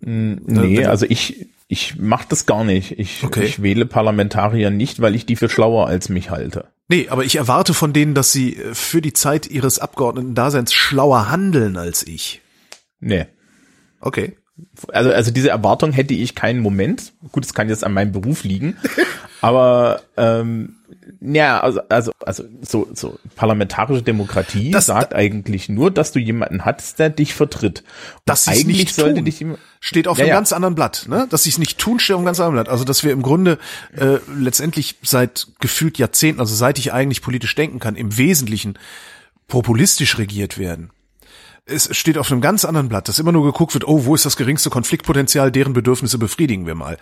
Nee, also ich, Ich mache das gar nicht. Ich, Okay. ich wähle Parlamentarier nicht, weil ich die für schlauer als mich halte. Nee, aber ich erwarte von denen, dass sie äh, für die Zeit ihres Abgeordneten-Daseins schlauer handeln als ich. Nee. Okay. Also, also diese Erwartung hätte ich keinen Moment. Gut, es kann jetzt an meinem Beruf liegen. aber ähm, ja, also, also, also so, so parlamentarische Demokratie Das- sagt eigentlich nur, dass du jemanden hast, der dich vertritt. Und sie's eigentlich nicht sollte tun. dich jemand- Steht auf Ja, einem ja. ganz anderen Blatt, ne? Dass sie es nicht tun, steht auf einem ganz anderen Blatt. Also dass wir im Grunde äh, letztendlich seit gefühlt Jahrzehnten, also seit ich eigentlich politisch denken kann, im Wesentlichen populistisch regiert werden. Es steht auf einem ganz anderen Blatt, dass immer nur geguckt wird, oh, wo ist das geringste Konfliktpotenzial, deren Bedürfnisse befriedigen wir mal.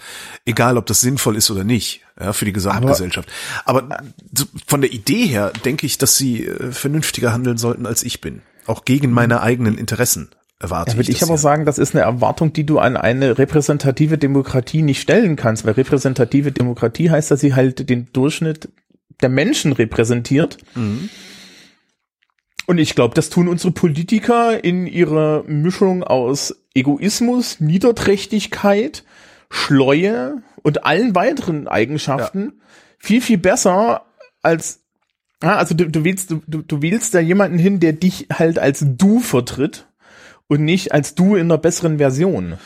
Egal, ob das sinnvoll ist oder nicht, ja, für die Gesamtgesellschaft. Aber, so von der Idee her denke ich, dass sie äh, vernünftiger handeln sollten, als ich bin. Auch gegen meine eigenen Interessen erwarte Da würde ich aber ja. sagen, das ist eine Erwartung, die du an eine repräsentative Demokratie nicht stellen kannst, weil repräsentative Demokratie heißt, dass sie halt den Durchschnitt der Menschen repräsentiert. Mhm. Und ich glaube, das tun unsere Politiker in ihrer Mischung aus Egoismus, Niederträchtigkeit, Schleue und allen weiteren Eigenschaften viel, viel besser als ja, also du, du wählst, du du wählst da jemanden hin, der dich halt als du vertritt und nicht als du in einer besseren Version.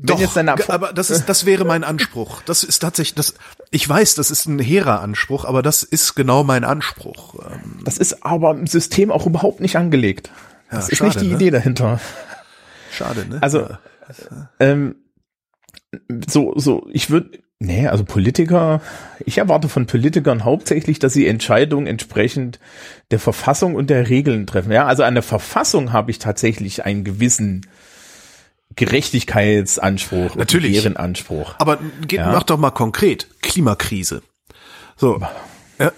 Wenn Doch, aber das ist, das wäre mein Anspruch. Das ist tatsächlich, das, ich weiß, das ist ein hehrer Anspruch, aber das ist genau mein Anspruch. Ähm, das ist aber im System auch überhaupt nicht angelegt. Das Ja, ist schade, nicht die ne? Idee dahinter. Schade, ne? Also, Ja. ähm, so, so, ich würde, nee, also Politiker, ich erwarte von Politikern hauptsächlich, dass sie Entscheidungen entsprechend der Verfassung und der Regeln treffen. Ja, also an der Verfassung habe ich tatsächlich einen gewissen Gerechtigkeitsanspruch, Natürlich. Ehrenanspruch. aber geht, Ja. mach doch mal konkret. Klimakrise. So. Ja,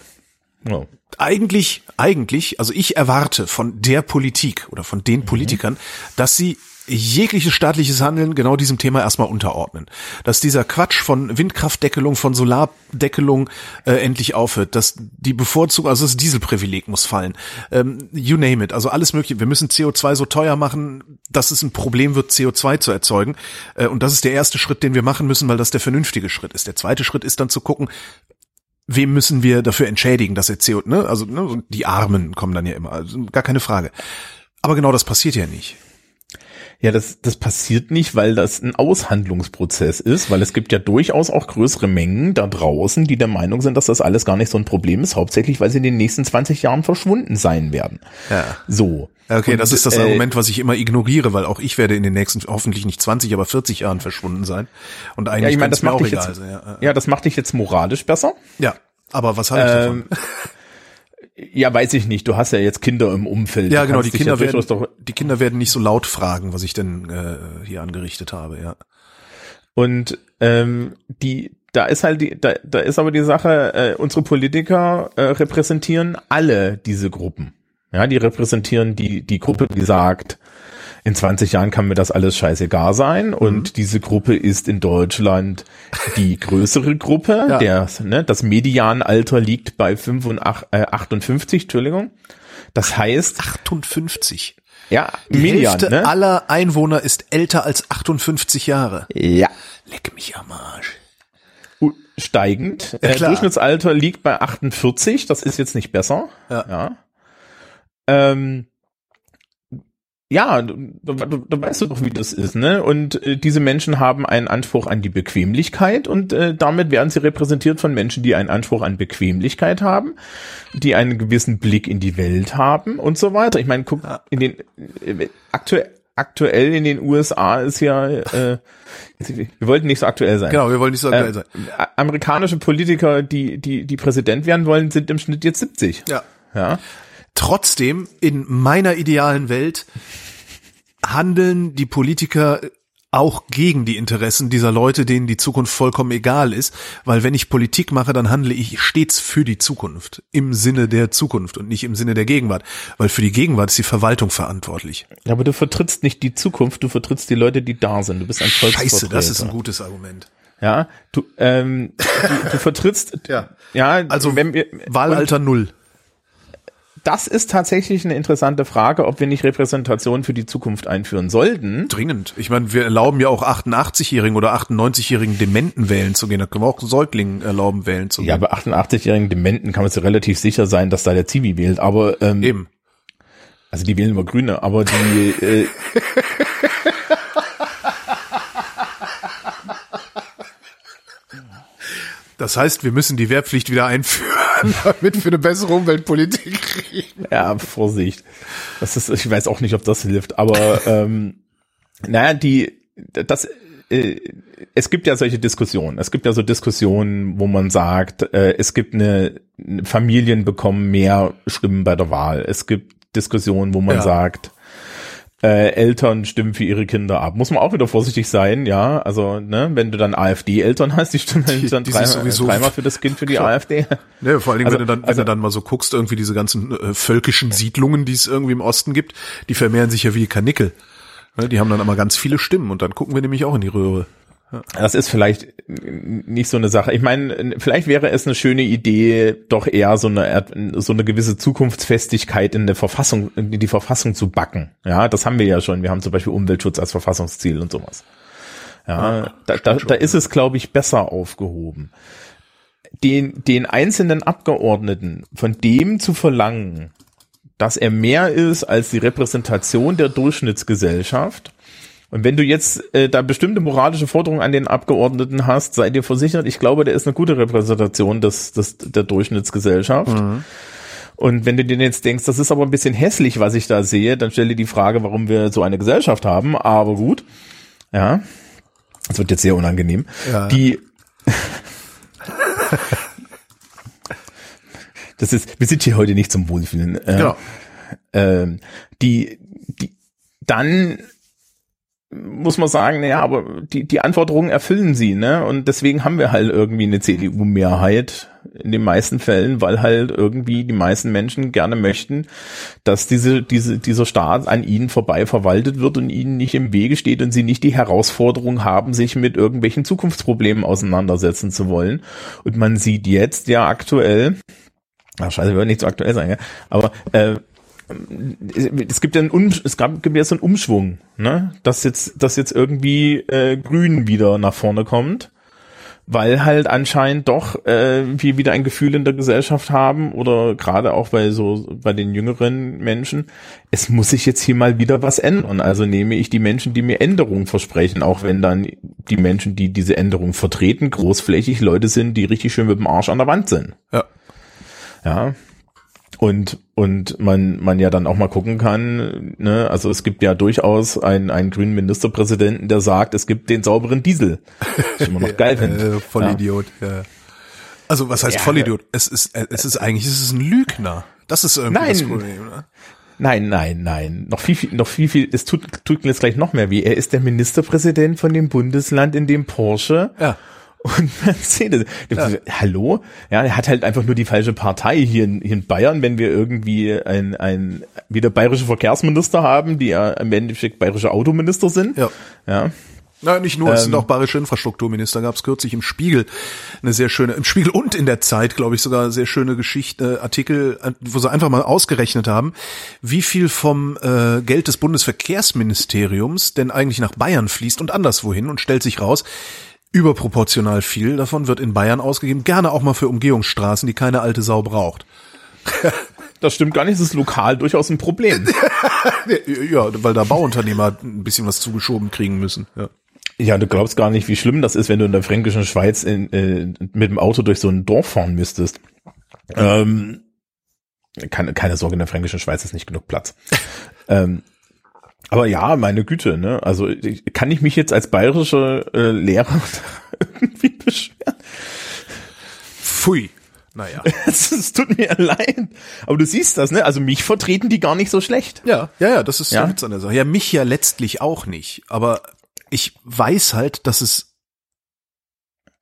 Ja. eigentlich, eigentlich, also ich erwarte von der Politik oder von Mhm. den Politikern, dass sie jegliches staatliches Handeln genau diesem Thema erstmal unterordnen. Dass dieser Quatsch von Windkraftdeckelung, von Solardeckelung äh, endlich aufhört, dass die Bevorzugung, also das Dieselprivileg muss fallen. Ähm, you name it, also alles mögliche. Wir müssen CO2 so teuer machen, dass es ein Problem wird, CO2 zu erzeugen. Äh, und das ist der erste Schritt, den wir machen müssen, weil das der vernünftige Schritt ist. Der zweite Schritt ist dann zu gucken, wem müssen wir dafür entschädigen, dass er CO, ne, also ne, die Armen kommen dann ja immer, also gar keine Frage. Aber genau das passiert ja nicht. Ja, das, das passiert nicht, weil das ein Aushandlungsprozess ist, weil es gibt ja durchaus auch größere Mengen da draußen, die der Meinung sind, dass das alles gar nicht so ein Problem ist, hauptsächlich, weil sie in den nächsten 20 Jahren verschwunden sein werden. Ja. So. Okay, Und, das ist das äh, Argument, was ich immer ignoriere, weil auch ich werde in den nächsten hoffentlich nicht 20, aber 40 Jahren verschwunden sein. Und eigentlich Ja, ich meine, das macht auch dich egal jetzt. Ja, ja, das macht dich jetzt moralisch besser. ja, aber was halte ich Ähm, davon? Ja, weiß ich nicht. Du hast ja jetzt Kinder im Umfeld. Ja, Du genau, die Kinder, ja werden, die Kinder werden nicht so laut fragen, was ich denn äh, hier angerichtet habe, ja. Und ähm, die, da ist halt die, da, da ist aber die Sache, äh, unsere Politiker äh, repräsentieren alle diese Gruppen. Ja, die repräsentieren die, die Gruppe, die sagt, in 20 Jahren kann mir das alles scheißegal sein. Und diese Gruppe ist in Deutschland die größere Gruppe. Ja. Der, ne, das Medianalter liegt bei 85, äh, 58, Entschuldigung. Das heißt, 58. ja, Die Median, Hälfte ne? aller Einwohner ist älter als 58 Jahre. Ja. Leck mich am Arsch. Steigend. Ja, äh, klar. Durchschnittsalter liegt bei 48, das ist jetzt nicht besser. Ja. Ja, ähm, ja du, du, du, weißt du doch, wie das ist, ne? Und äh, diese Menschen haben einen Anspruch an die Bequemlichkeit und äh, damit werden sie repräsentiert von Menschen, die einen Anspruch an Bequemlichkeit haben, die einen gewissen Blick in die Welt haben und so weiter. Ich meine, guck, in den äh, aktuell aktuell in den USA ist ja äh, wir wollten nicht so aktuell sein. Genau, wir wollen nicht so geil Äh, sein. amerikanische Politiker, die, die, die Präsident werden wollen, sind im Schnitt jetzt 70. Ja. Ja. Trotzdem, in meiner idealen Welt handeln die Politiker auch gegen die Interessen dieser Leute, denen die Zukunft vollkommen egal ist, weil wenn ich Politik mache, dann handle ich stets für die Zukunft, im Sinne der Zukunft und nicht im Sinne der Gegenwart, weil für die Gegenwart ist die Verwaltung verantwortlich. Aber du vertrittst nicht die Zukunft, du vertrittst die Leute, die da sind. Du bist ein Volksvertreter. Scheiße, das ist ein gutes Argument. Ja, du, ähm, du, du vertrittst, Ja. ja, Also wenn wir, Wahlalter null. Das ist tatsächlich eine interessante Frage, ob wir nicht Repräsentation für die Zukunft einführen sollten. Dringend. Ich meine, wir erlauben ja auch 88-Jährigen oder 98-Jährigen Dementen wählen zu gehen. Da können wir auch Säuglingen erlauben, wählen zu gehen. Ja, bei 88-jährigen Dementen kann man sich relativ sicher sein, dass da der Zivi wählt. Aber ähm, Eben. also die wählen immer Grüne, aber die äh, Das heißt, wir müssen die Wehrpflicht wieder einführen, damit wir eine bessere Umweltpolitik kriegen. Ja, Vorsicht. Das ist, ich weiß auch nicht, ob das hilft, aber ähm, naja, die, das, äh, es gibt ja solche Diskussionen. Es gibt ja so Diskussionen, wo man sagt, äh, es gibt eine Familien bekommen mehr Stimmen bei der Wahl. Es gibt Diskussionen, wo man Ja. sagt, äh, Eltern stimmen für ihre Kinder ab. Muss man auch wieder vorsichtig sein, ja. Also, ne, wenn du dann AfD-Eltern hast, die stimmen Die- dann die dreimal, sowieso- dreimal für das Kind für die Klar. AfD. Ne, vor allen Dingen, Also- wenn du dann, wenn also- du dann mal so guckst, irgendwie diese ganzen äh, völkischen Siedlungen, die es irgendwie im Osten gibt, die vermehren sich ja wie Kanickel. Ne, die haben dann immer ganz viele Stimmen und dann gucken wir nämlich auch in die Röhre. Das ist vielleicht nicht so eine Sache. Ich meine, vielleicht wäre es eine schöne Idee, doch eher so eine so eine gewisse Zukunftsfestigkeit in der Verfassung, in die Verfassung zu backen. Ja, das haben wir ja schon. Wir haben zum Beispiel Umweltschutz als Verfassungsziel und sowas. Ja, da, da, da ist es, glaube ich, besser aufgehoben. Den, den einzelnen Abgeordneten von dem zu verlangen, dass er mehr ist als die Repräsentation der Durchschnittsgesellschaft, und wenn du jetzt äh, da bestimmte moralische Forderungen an den Abgeordneten hast, sei dir versichert, ich glaube, der ist eine gute Repräsentation des, des, der Durchschnittsgesellschaft. Und wenn du dir jetzt denkst, das ist aber ein bisschen hässlich, was ich da sehe, dann stell dir die Frage, warum wir so eine Gesellschaft haben. Aber gut, ja, das wird jetzt sehr unangenehm. Ja. Die Das ist, wir sind hier heute nicht zum Wohlfühlen. Äh, Genau. ähm, die, die, dann muss man sagen, naja, aber die, die Anforderungen erfüllen sie, ne? Und deswegen haben wir halt irgendwie eine CDU-Mehrheit in den meisten Fällen, weil halt irgendwie die meisten Menschen gerne möchten, dass diese, diese, dieser Staat an ihnen vorbei verwaltet wird und ihnen nicht im Wege steht und sie nicht die Herausforderung haben, sich mit irgendwelchen Zukunftsproblemen auseinandersetzen zu wollen. Und man sieht jetzt ja aktuell, ach scheiße, wir wollen nicht so aktuell sein, ja, aber äh, es gibt ja einen um, es gab, gibt jetzt einen Umschwung, ne? Dass jetzt, dass jetzt irgendwie äh, Grün wieder nach vorne kommt, weil halt anscheinend doch äh, wir wieder ein Gefühl in der Gesellschaft haben oder gerade auch bei so bei den jüngeren Menschen, es muss sich jetzt hier mal wieder was ändern. Also nehme ich die Menschen, die mir Änderungen versprechen, auch wenn dann die Menschen, die diese Änderungen vertreten, großflächig Leute sind, die richtig schön mit dem Arsch an der Wand sind. Ja. Ja. Und, und man, man ja dann auch mal gucken kann, ne, also es gibt ja durchaus einen, einen grünen Ministerpräsidenten, der sagt, es gibt den sauberen Diesel. Was ich immer noch geil finde. Äh, Vollidiot. Ja. Also was heißt Ja. Vollidiot? Es ist, äh, es ist eigentlich, es ist ein Lügner. Das ist irgendwie das Nein. Problem. Ne? Nein, nein, nein. Noch viel, viel, noch viel, viel, es tut, tut mir jetzt gleich noch mehr weh. Er ist der Ministerpräsident von dem Bundesland, in dem Porsche Ja. Und Mercedes. Hallo? Ja, er hat halt einfach nur die falsche Partei hier in, hier in Bayern, wenn wir irgendwie ein, ein wieder bayerische Verkehrsminister haben, die ja im Endeffekt bayerische Autominister sind. Ja. Ja. Na, nicht nur, es sind Ähm, auch bayerische Infrastrukturminister. Gab es kürzlich im Spiegel eine sehr schöne, im Spiegel und in der Zeit, glaube ich, sogar sehr schöne Geschichte, äh, Artikel, wo sie einfach mal ausgerechnet haben, wie viel vom äh, Geld des Bundesverkehrsministeriums denn eigentlich nach Bayern fließt und anderswohin und stellt sich raus, überproportional viel davon wird in Bayern ausgegeben, gerne auch mal für Umgehungsstraßen, die keine alte Sau braucht. Das stimmt gar nicht, das ist lokal durchaus ein Problem. Ja, weil da Bauunternehmer ein bisschen was zugeschoben kriegen müssen. Ja. Ja, du glaubst gar nicht, wie schlimm das ist, wenn du in der fränkischen Schweiz in, äh, mit dem Auto durch so ein Dorf fahren müsstest. Ähm, keine, keine Sorge, in der fränkischen Schweiz ist nicht genug Platz. ähm, aber ja, meine Güte, ne? Also ich, kann ich mich jetzt als bayerischer äh, Lehrer irgendwie beschweren? Pfui. Naja. Es, es tut mir leid. Aber du siehst das, ne? Also mich vertreten die gar nicht so schlecht. Ja, ja, ja, das ist Ja? der Witz an der Sache. Ja, mich ja letztlich auch nicht. Aber ich weiß halt, dass es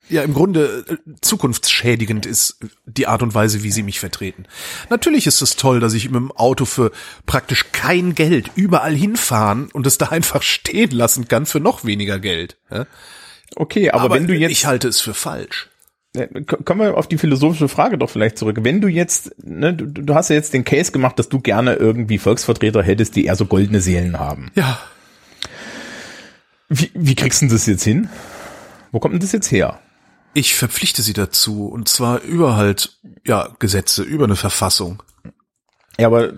ja im Grunde äh, zukunftsschädigend ist, die Art und Weise, wie sie mich vertreten. Natürlich ist es toll, dass ich mit dem Auto für praktisch kein Geld überall hinfahren und es da einfach stehen lassen kann für noch weniger Geld. Okay, aber, wenn du jetzt ich halte es für falsch. äh, kommen wir auf die philosophische Frage doch vielleicht zurück. Wenn du jetzt, ne, du, du hast ja jetzt den Case gemacht, dass du gerne irgendwie Volksvertreter hättest, die eher so goldene Seelen haben. Ja. Wie, wie kriegst du das jetzt hin? Wo kommt denn das jetzt her? Ich verpflichte sie dazu und zwar über halt, ja, Gesetze, über eine Verfassung. Ja, aber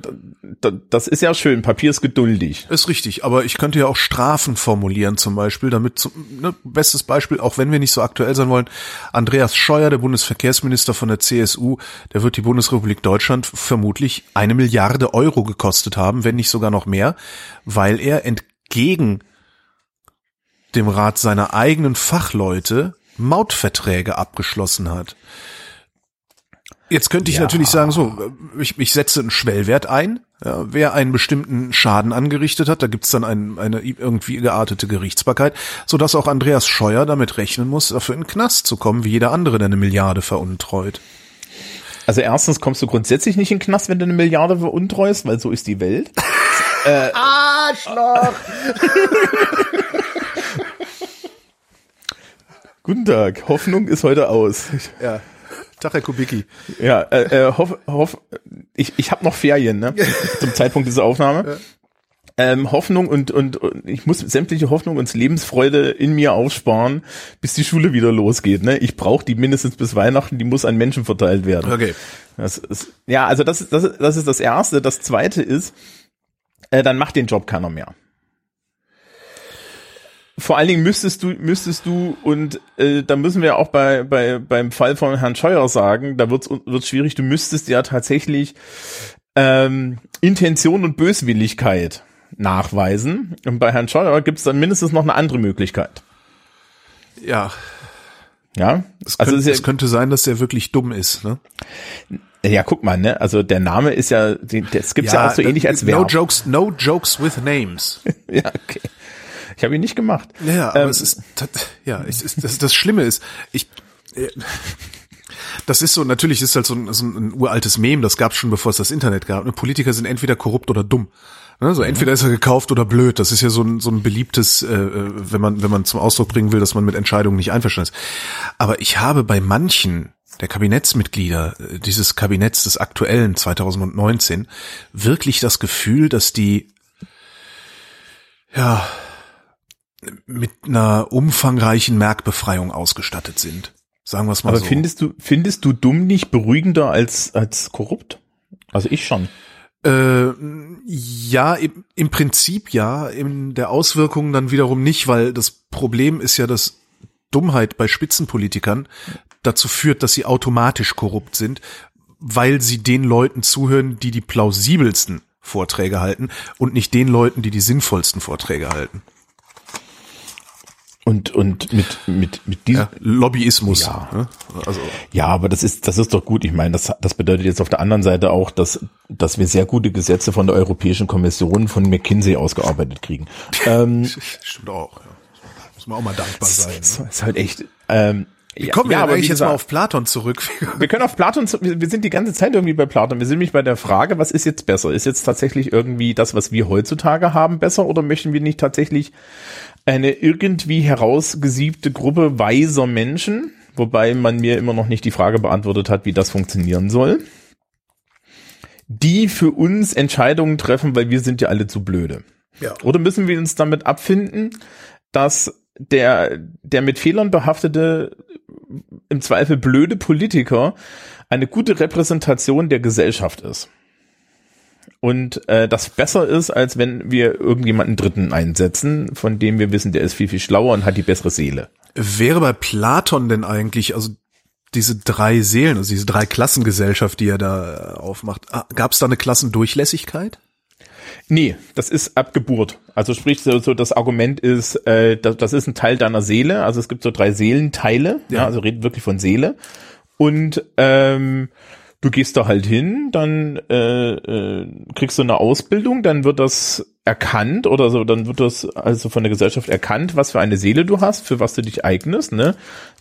das ist ja schön. Papier ist geduldig. Ist richtig, aber ich könnte ja auch Strafen formulieren zum Beispiel, damit, zum, ne, bestes Beispiel, auch wenn wir nicht so aktuell sein wollen, Andreas Scheuer, der Bundesverkehrsminister von der CSU, der wird die Bundesrepublik Deutschland vermutlich eine Milliarde Euro gekostet haben, wenn nicht sogar noch mehr, weil er entgegen dem Rat seiner eigenen Fachleute Mautverträge abgeschlossen hat. Jetzt könnte ich ja. natürlich sagen, so, ich, ich setze einen Schwellwert ein, ja, wer einen bestimmten Schaden angerichtet hat, da gibt's dann ein, eine irgendwie geartete Gerichtsbarkeit, sodass auch Andreas Scheuer damit rechnen muss, dafür in den Knast zu kommen, wie jeder andere, der eine Milliarde veruntreut. Also erstens kommst du grundsätzlich nicht in den Knast, wenn du eine Milliarde veruntreust, weil so ist die Welt. äh, Arschloch! Guten Tag, Hoffnung ist heute aus. Ja. Tag, Herr Kubicki. Ja, äh, äh, hoff, hoff, ich, ich habe noch Ferien, ne? Zum Zeitpunkt dieser Aufnahme. Ja. Ähm, Hoffnung und, und, und ich muss sämtliche Hoffnung und Lebensfreude in mir aufsparen, bis die Schule wieder losgeht. Ne? Ich brauche die mindestens bis Weihnachten, die muss an Menschen verteilt werden. Okay. Das ist, ja, also das, das, das ist das Erste. Das Zweite ist, äh, dann macht den Job keiner mehr vor allen Dingen müsstest du, müsstest du, und äh, da müssen wir auch bei, bei beim Fall von Herrn Scheuer sagen, da wird's wird's schwierig, du müsstest ja tatsächlich ähm, Intention und Böswilligkeit nachweisen. Und bei Herrn Scheuer gibt's dann mindestens noch eine andere Möglichkeit. Ja. Ja. Es, also könnte, es, ja, könnte sein, dass der wirklich dumm ist, ne? Ja, guck mal, ne? Also der Name ist ja, das gibt's ja, ja auch so ähnlich als Verb. No jokes, no jokes with names. ja, okay. Ich habe ihn nicht gemacht. Ja, aber ähm, es ist, ja, es ist, das, das Schlimme ist, ich, äh, das ist so, natürlich ist halt so ein, so ein uraltes Mem, das gab es schon bevor es das Internet gab. Ne? Politiker sind entweder korrupt oder dumm. Ne? So entweder ist er gekauft oder blöd. Das ist ja so ein, so ein beliebtes, äh, äh, wenn man, wenn man zum Ausdruck bringen will, dass man mit Entscheidungen nicht einverstanden ist. Aber ich habe bei manchen der Kabinettsmitglieder äh, dieses Kabinetts des aktuellen 2019 wirklich das Gefühl, dass die ja mit einer umfangreichen Merkbefreiung ausgestattet sind. Sagen wir es mal Aber so. Aber findest du, findest du dumm nicht beruhigender als, als korrupt? Also ich schon. Äh, ja, im, im Prinzip ja, in der Auswirkung dann wiederum nicht, weil das Problem ist ja, dass Dummheit bei Spitzenpolitikern dazu führt, dass sie automatisch korrupt sind, weil sie den Leuten zuhören, die die plausibelsten Vorträge halten und nicht den Leuten, die die sinnvollsten Vorträge halten. Und, und mit, mit, mit diesem ja, Lobbyismus. Ja. Ne? Also. ja, aber das ist, das ist doch gut. Ich meine, das, das bedeutet jetzt auf der anderen Seite auch, dass, dass wir sehr gute Gesetze von der Europäischen Kommission von McKinsey ausgearbeitet kriegen. ähm, Stimmt auch, ja. Muss man auch mal dankbar sein. Das ne? ist halt echt, ähm, wie kommen wir ja, aber eigentlich jetzt mal auf Platon zurück? wir können auf Platon, wir sind die ganze Zeit irgendwie bei Platon. Wir sind nämlich bei der Frage, was ist jetzt besser? Ist jetzt tatsächlich irgendwie das, was wir heutzutage haben, besser oder möchten wir nicht tatsächlich eine irgendwie herausgesiebte Gruppe weiser Menschen, wobei man mir immer noch nicht die Frage beantwortet hat, wie das funktionieren soll, die für uns Entscheidungen treffen, weil wir sind ja alle zu blöde. Ja. Oder müssen wir uns damit abfinden, dass der, der mit Fehlern behaftete, im Zweifel blöde Politiker eine gute Repräsentation der Gesellschaft ist? Und äh, das besser ist, als wenn wir irgendjemanden Dritten einsetzen, von dem wir wissen, der ist viel, viel schlauer und hat die bessere Seele. Wäre bei Platon denn eigentlich, also diese drei Seelen, also diese drei Klassengesellschaft, die er da aufmacht, ah, gab es da eine Klassendurchlässigkeit? Nee, das ist ab Geburt. Also sprich, so, so das Argument ist, äh, das, das ist ein Teil deiner Seele. Also es gibt so drei Seelenteile, ja. ja also redet wirklich von Seele. Und ähm, du gehst da halt hin, dann äh, äh, kriegst du eine Ausbildung, dann wird das erkannt oder so, dann wird das also von der Gesellschaft erkannt, was für eine Seele du hast, für was du dich eignest, ne?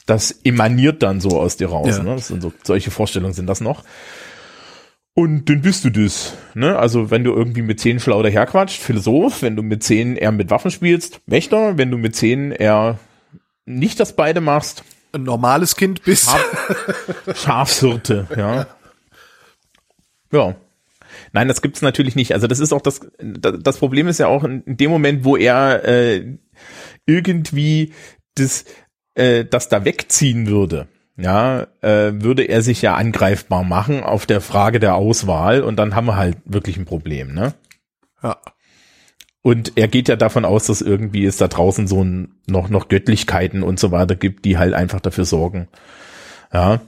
Das emaniert dann so aus dir raus, ja. ne? Das sind so, solche Vorstellungen sind das noch. Und dann bist du das, ne? Also wenn du irgendwie mit zehn schlau daherquatscht, Philosoph, wenn du mit zehn eher mit Waffen spielst, Wächter, wenn du mit zehn eher nicht das beide machst, ein normales Kind bis Schafshirte, ja. Ja. Nein, das gibt's natürlich nicht. Also das ist auch das, das Problem ist ja auch in dem Moment, wo er äh, irgendwie das, äh, das da wegziehen würde, ja, äh, würde er sich ja angreifbar machen auf der Frage der Auswahl und dann haben wir halt wirklich ein Problem, ne? Ja. Und er geht ja davon aus, dass irgendwie es da draußen so ein, noch, noch Göttlichkeiten und so weiter gibt, die halt einfach dafür sorgen. Ja.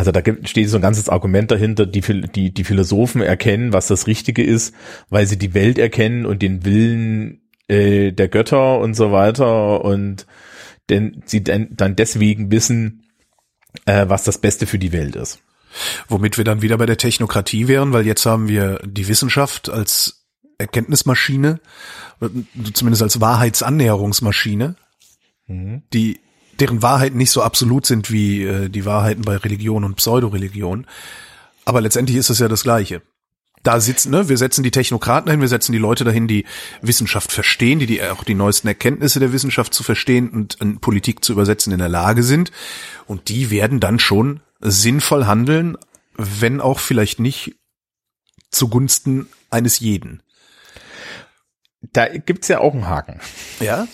Also da gibt, steht so ein ganzes Argument dahinter, die, die, die Philosophen erkennen, was das Richtige ist, weil sie die Welt erkennen und den Willen äh, der Götter und so weiter und denn sie dann, dann deswegen wissen, äh, was das Beste für die Welt ist. Womit wir dann wieder bei der Technokratie wären, weil jetzt haben wir die Wissenschaft als Erkenntnismaschine, zumindest als Wahrheitsannäherungsmaschine, mhm. die deren Wahrheiten nicht so absolut sind wie äh, die Wahrheiten bei Religion und Pseudoreligion. Aber letztendlich ist es ja das Gleiche. Da sitzen, ne, wir setzen die Technokraten hin, wir setzen die Leute dahin, die Wissenschaft verstehen, die, die auch die neuesten Erkenntnisse der Wissenschaft zu verstehen und in Politik zu übersetzen in der Lage sind. Und die werden dann schon sinnvoll handeln, wenn auch vielleicht nicht zugunsten eines jeden da gibt's ja auch einen Haken. Ja?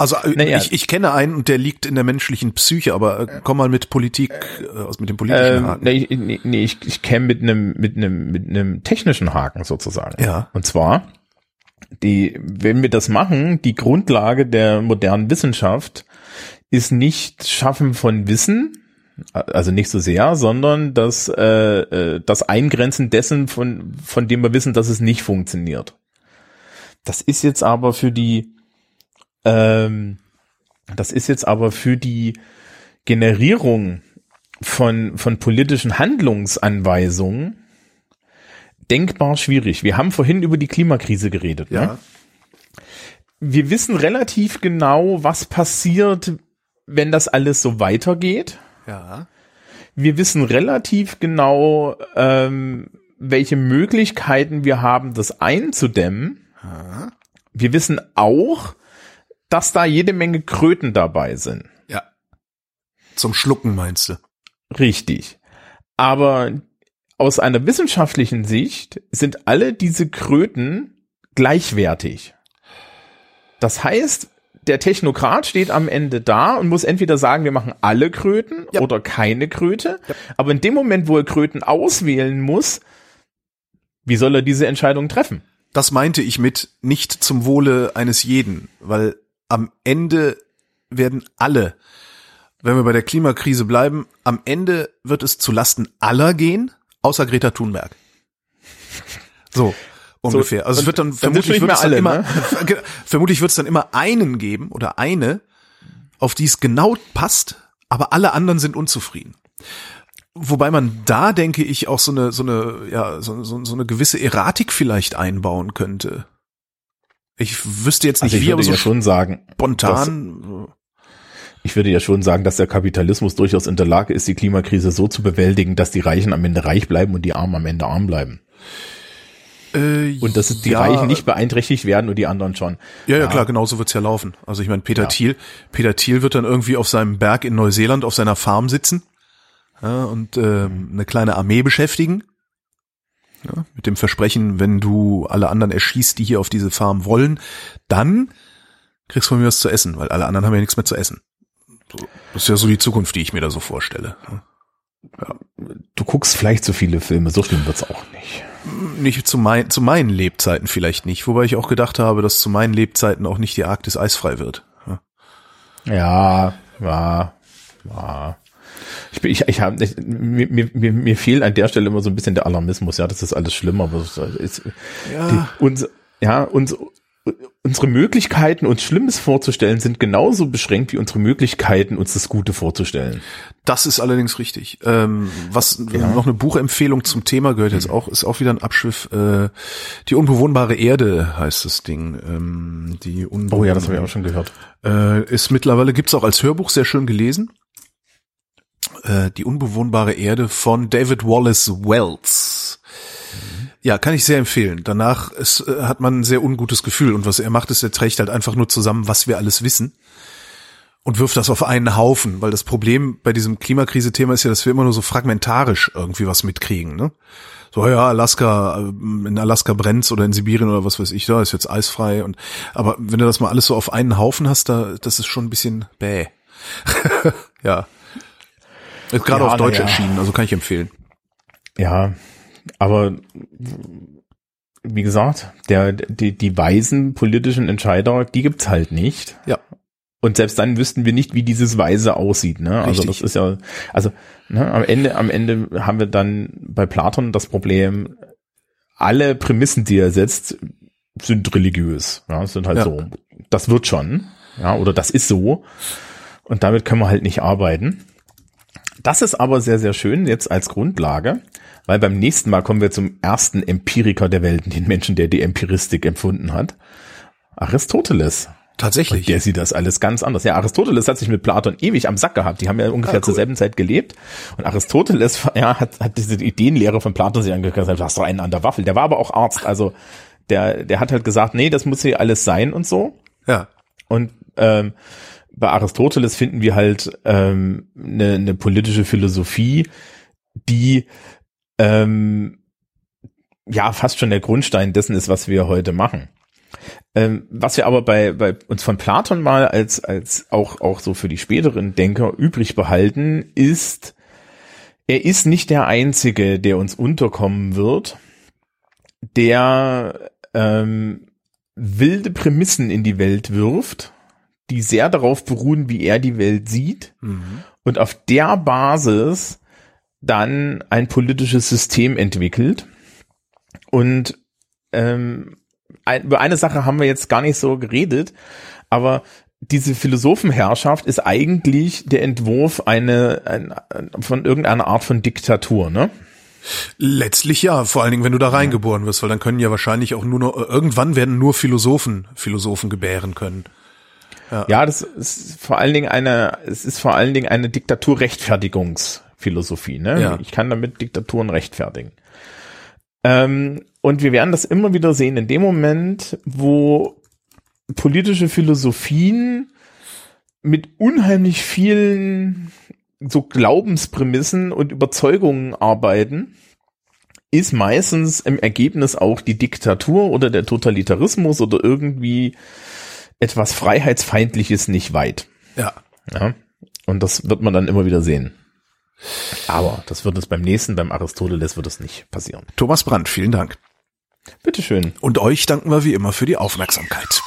Also äh, naja. ich, ich kenne einen und der liegt in der menschlichen Psyche, aber äh, komm mal mit Politik, äh, mit dem politischen ähm, Haken. Nee, nee, nee ich, ich käme mit einem mit einem mit einem technischen Haken sozusagen. Ja. Und zwar die, wenn wir das machen, die Grundlage der modernen Wissenschaft ist nicht Schaffen von Wissen, also nicht so sehr, sondern das äh das Eingrenzen dessen, von von dem wir wissen, dass es nicht funktioniert. Das ist jetzt aber für die, ähm, das ist jetzt aber für die Generierung von, von politischen Handlungsanweisungen denkbar schwierig. Wir haben vorhin über die Klimakrise geredet. Ne? Ja. Ne? Wir wissen relativ genau, was passiert, wenn das alles so weitergeht. Ja. Wir wissen relativ genau, ähm, welche Möglichkeiten wir haben, das einzudämmen. Wir wissen auch, dass da jede Menge Kröten dabei sind. Ja. Zum Schlucken meinst du? Richtig. Aber aus einer wissenschaftlichen Sicht sind alle diese Kröten gleichwertig. Das heißt, der Technokrat steht am Ende da und muss entweder sagen, wir machen alle Kröten ja. oder keine Kröte. Ja. Aber in dem Moment, wo er Kröten auswählen muss, wie soll er diese Entscheidung treffen? das meinte ich mit nicht zum Wohle eines jeden, weil am Ende werden alle, wenn wir bei der Klimakrise bleiben, am Ende wird es zu Lasten aller gehen, außer Greta Thunberg. So ungefähr. also es wird dann, dann vermutlich wird es dann alle, immer, ne? vermutlich wird es dann immer einen geben oder eine, auf die es genau passt, aber alle anderen sind unzufrieden. Wobei man da, denke ich, auch so eine, so eine, ja, so, so, so eine gewisse Erratik vielleicht einbauen könnte. Ich wüsste jetzt nicht, also wie, aber so ja schon sagen, spontan. ich würde ja schon sagen, dass der Kapitalismus durchaus in der Lage ist, die Klimakrise so zu bewältigen, dass die Reichen am Ende reich bleiben und die Armen am Ende arm bleiben. Äh, und dass die ja, Reichen nicht beeinträchtigt werden und die anderen schon. Ja, ja, ja. klar, genauso wird's ja laufen. Also ich meine, Peter ja. Thiel, Peter Thiel wird dann irgendwie auf seinem Berg in Neuseeland auf seiner Farm sitzen ja, und ähm, eine kleine Armee beschäftigen. Ja, mit dem Versprechen, wenn du alle anderen erschießt, die hier auf diese Farm wollen, dann kriegst du von mir was zu essen, weil alle anderen haben ja nichts mehr zu essen. So, das ist ja so die Zukunft, die ich mir da so vorstelle. Ja. Du guckst vielleicht so viele Filme, so schlimm wird's auch nicht. Nicht zu, mein, zu meinen Lebzeiten vielleicht nicht, wobei ich auch gedacht habe, dass zu meinen Lebzeiten auch nicht die Arktis eisfrei wird. Ja, ja, ja. Ich, ich, ich habe mir, mir, mir fehlt an der Stelle immer so ein bisschen der Alarmismus, ja, das ist alles schlimm, aber ist, ja. Die, uns, ja, uns, unsere Möglichkeiten, uns Schlimmes vorzustellen, sind genauso beschränkt wie unsere Möglichkeiten, uns das Gute vorzustellen. Das ist allerdings richtig. Ähm, was ja. noch eine Buchempfehlung zum Thema gehört jetzt auch, ist auch wieder ein Abschwiff. Äh, die unbewohnbare Erde heißt das Ding. Ähm, die oh ja, das habe ich auch schon gehört. Äh, ist mittlerweile gibt's auch als Hörbuch sehr schön gelesen. Äh, die unbewohnbare Erde von David Wallace Wells. Ja, kann ich sehr empfehlen. Danach ist, äh, hat man ein sehr ungutes Gefühl und was er macht, ist, er trägt halt einfach nur zusammen, was wir alles wissen. und wirft das auf einen Haufen, weil das Problem bei diesem Klimakrise-Thema ist ja, dass wir immer nur so fragmentarisch irgendwie was mitkriegen. Ne? So ja, Alaska, äh, in Alaska brennt's oder in Sibirien oder was weiß ich, da ist jetzt eisfrei und aber wenn du das mal alles so auf einen Haufen hast, da das ist schon ein bisschen bäh. ja. Ist gerade Ja, auf Deutsch ja. erschienen, also kann ich empfehlen. Ja, aber wie gesagt, der, die, die weisen politischen Entscheider, die gibt's halt nicht. Ja. Und selbst dann wüssten wir nicht, wie dieses Weise aussieht. Ne? Also das ist ja, also ne, am Ende, am Ende haben wir dann bei Platon das Problem, alle Prämissen, die er setzt, sind religiös. Ja, sind halt Ja. so. Das wird schon, ja, oder das ist so. Und damit können wir halt nicht arbeiten. Das ist aber sehr, sehr schön jetzt als Grundlage, weil beim nächsten Mal kommen wir zum ersten Empiriker der Welt, den Menschen, der die Empiristik empfunden hat. Aristoteles. Tatsächlich. Der sieht das alles ganz anders. Ja, Aristoteles hat sich mit Platon ewig am Sack gehabt. Die haben ja ungefähr Ah, cool. zur selben Zeit gelebt. Und Aristoteles ja, hat, hat diese Ideenlehre von Platon sich gesagt, du hast doch einen an der Waffel. Der war aber auch Arzt. Also der, der hat halt gesagt, nee, das muss hier alles sein und so. ja. Und ähm, bei Aristoteles finden wir halt ähm, eine, eine politische Philosophie, die ähm, ja fast schon der Grundstein dessen ist, was wir heute machen. Ähm, was wir aber bei, bei uns von Platon mal als, als auch, auch so für die späteren Denker übrig behalten, ist, er ist nicht der Einzige, der uns unterkommen wird, der ähm, wilde Prämissen in die Welt wirft, die sehr darauf beruhen, wie er die Welt sieht Mhm. und auf der Basis dann ein politisches System entwickelt. Und ähm, ein, über eine Sache haben wir jetzt gar nicht so geredet, aber diese Philosophenherrschaft ist eigentlich der Entwurf eine, ein, von irgendeiner Art von Diktatur, ne? Letztlich ja, vor allen Dingen, wenn du da reingeboren wirst, weil dann können ja wahrscheinlich auch nur noch, irgendwann werden nur Philosophen Philosophen gebären können. Ja, das ist vor allen Dingen eine, es ist vor allen Dingen eine Diktaturrechtfertigungsphilosophie. Ne? Ja. Ich kann damit Diktaturen rechtfertigen. Ähm, und wir werden das immer wieder sehen in dem Moment, wo politische Philosophien mit unheimlich vielen so Glaubensprämissen und Überzeugungen arbeiten, ist meistens im Ergebnis auch die Diktatur oder der Totalitarismus oder irgendwie etwas Freiheitsfeindliches nicht weit. Ja. Ja? Und das wird man dann immer wieder sehen. Aber das wird es beim nächsten, beim Aristoteles wird es nicht passieren. Thomas Brandt, vielen Dank. Bitteschön. Und euch danken wir wie immer für die Aufmerksamkeit.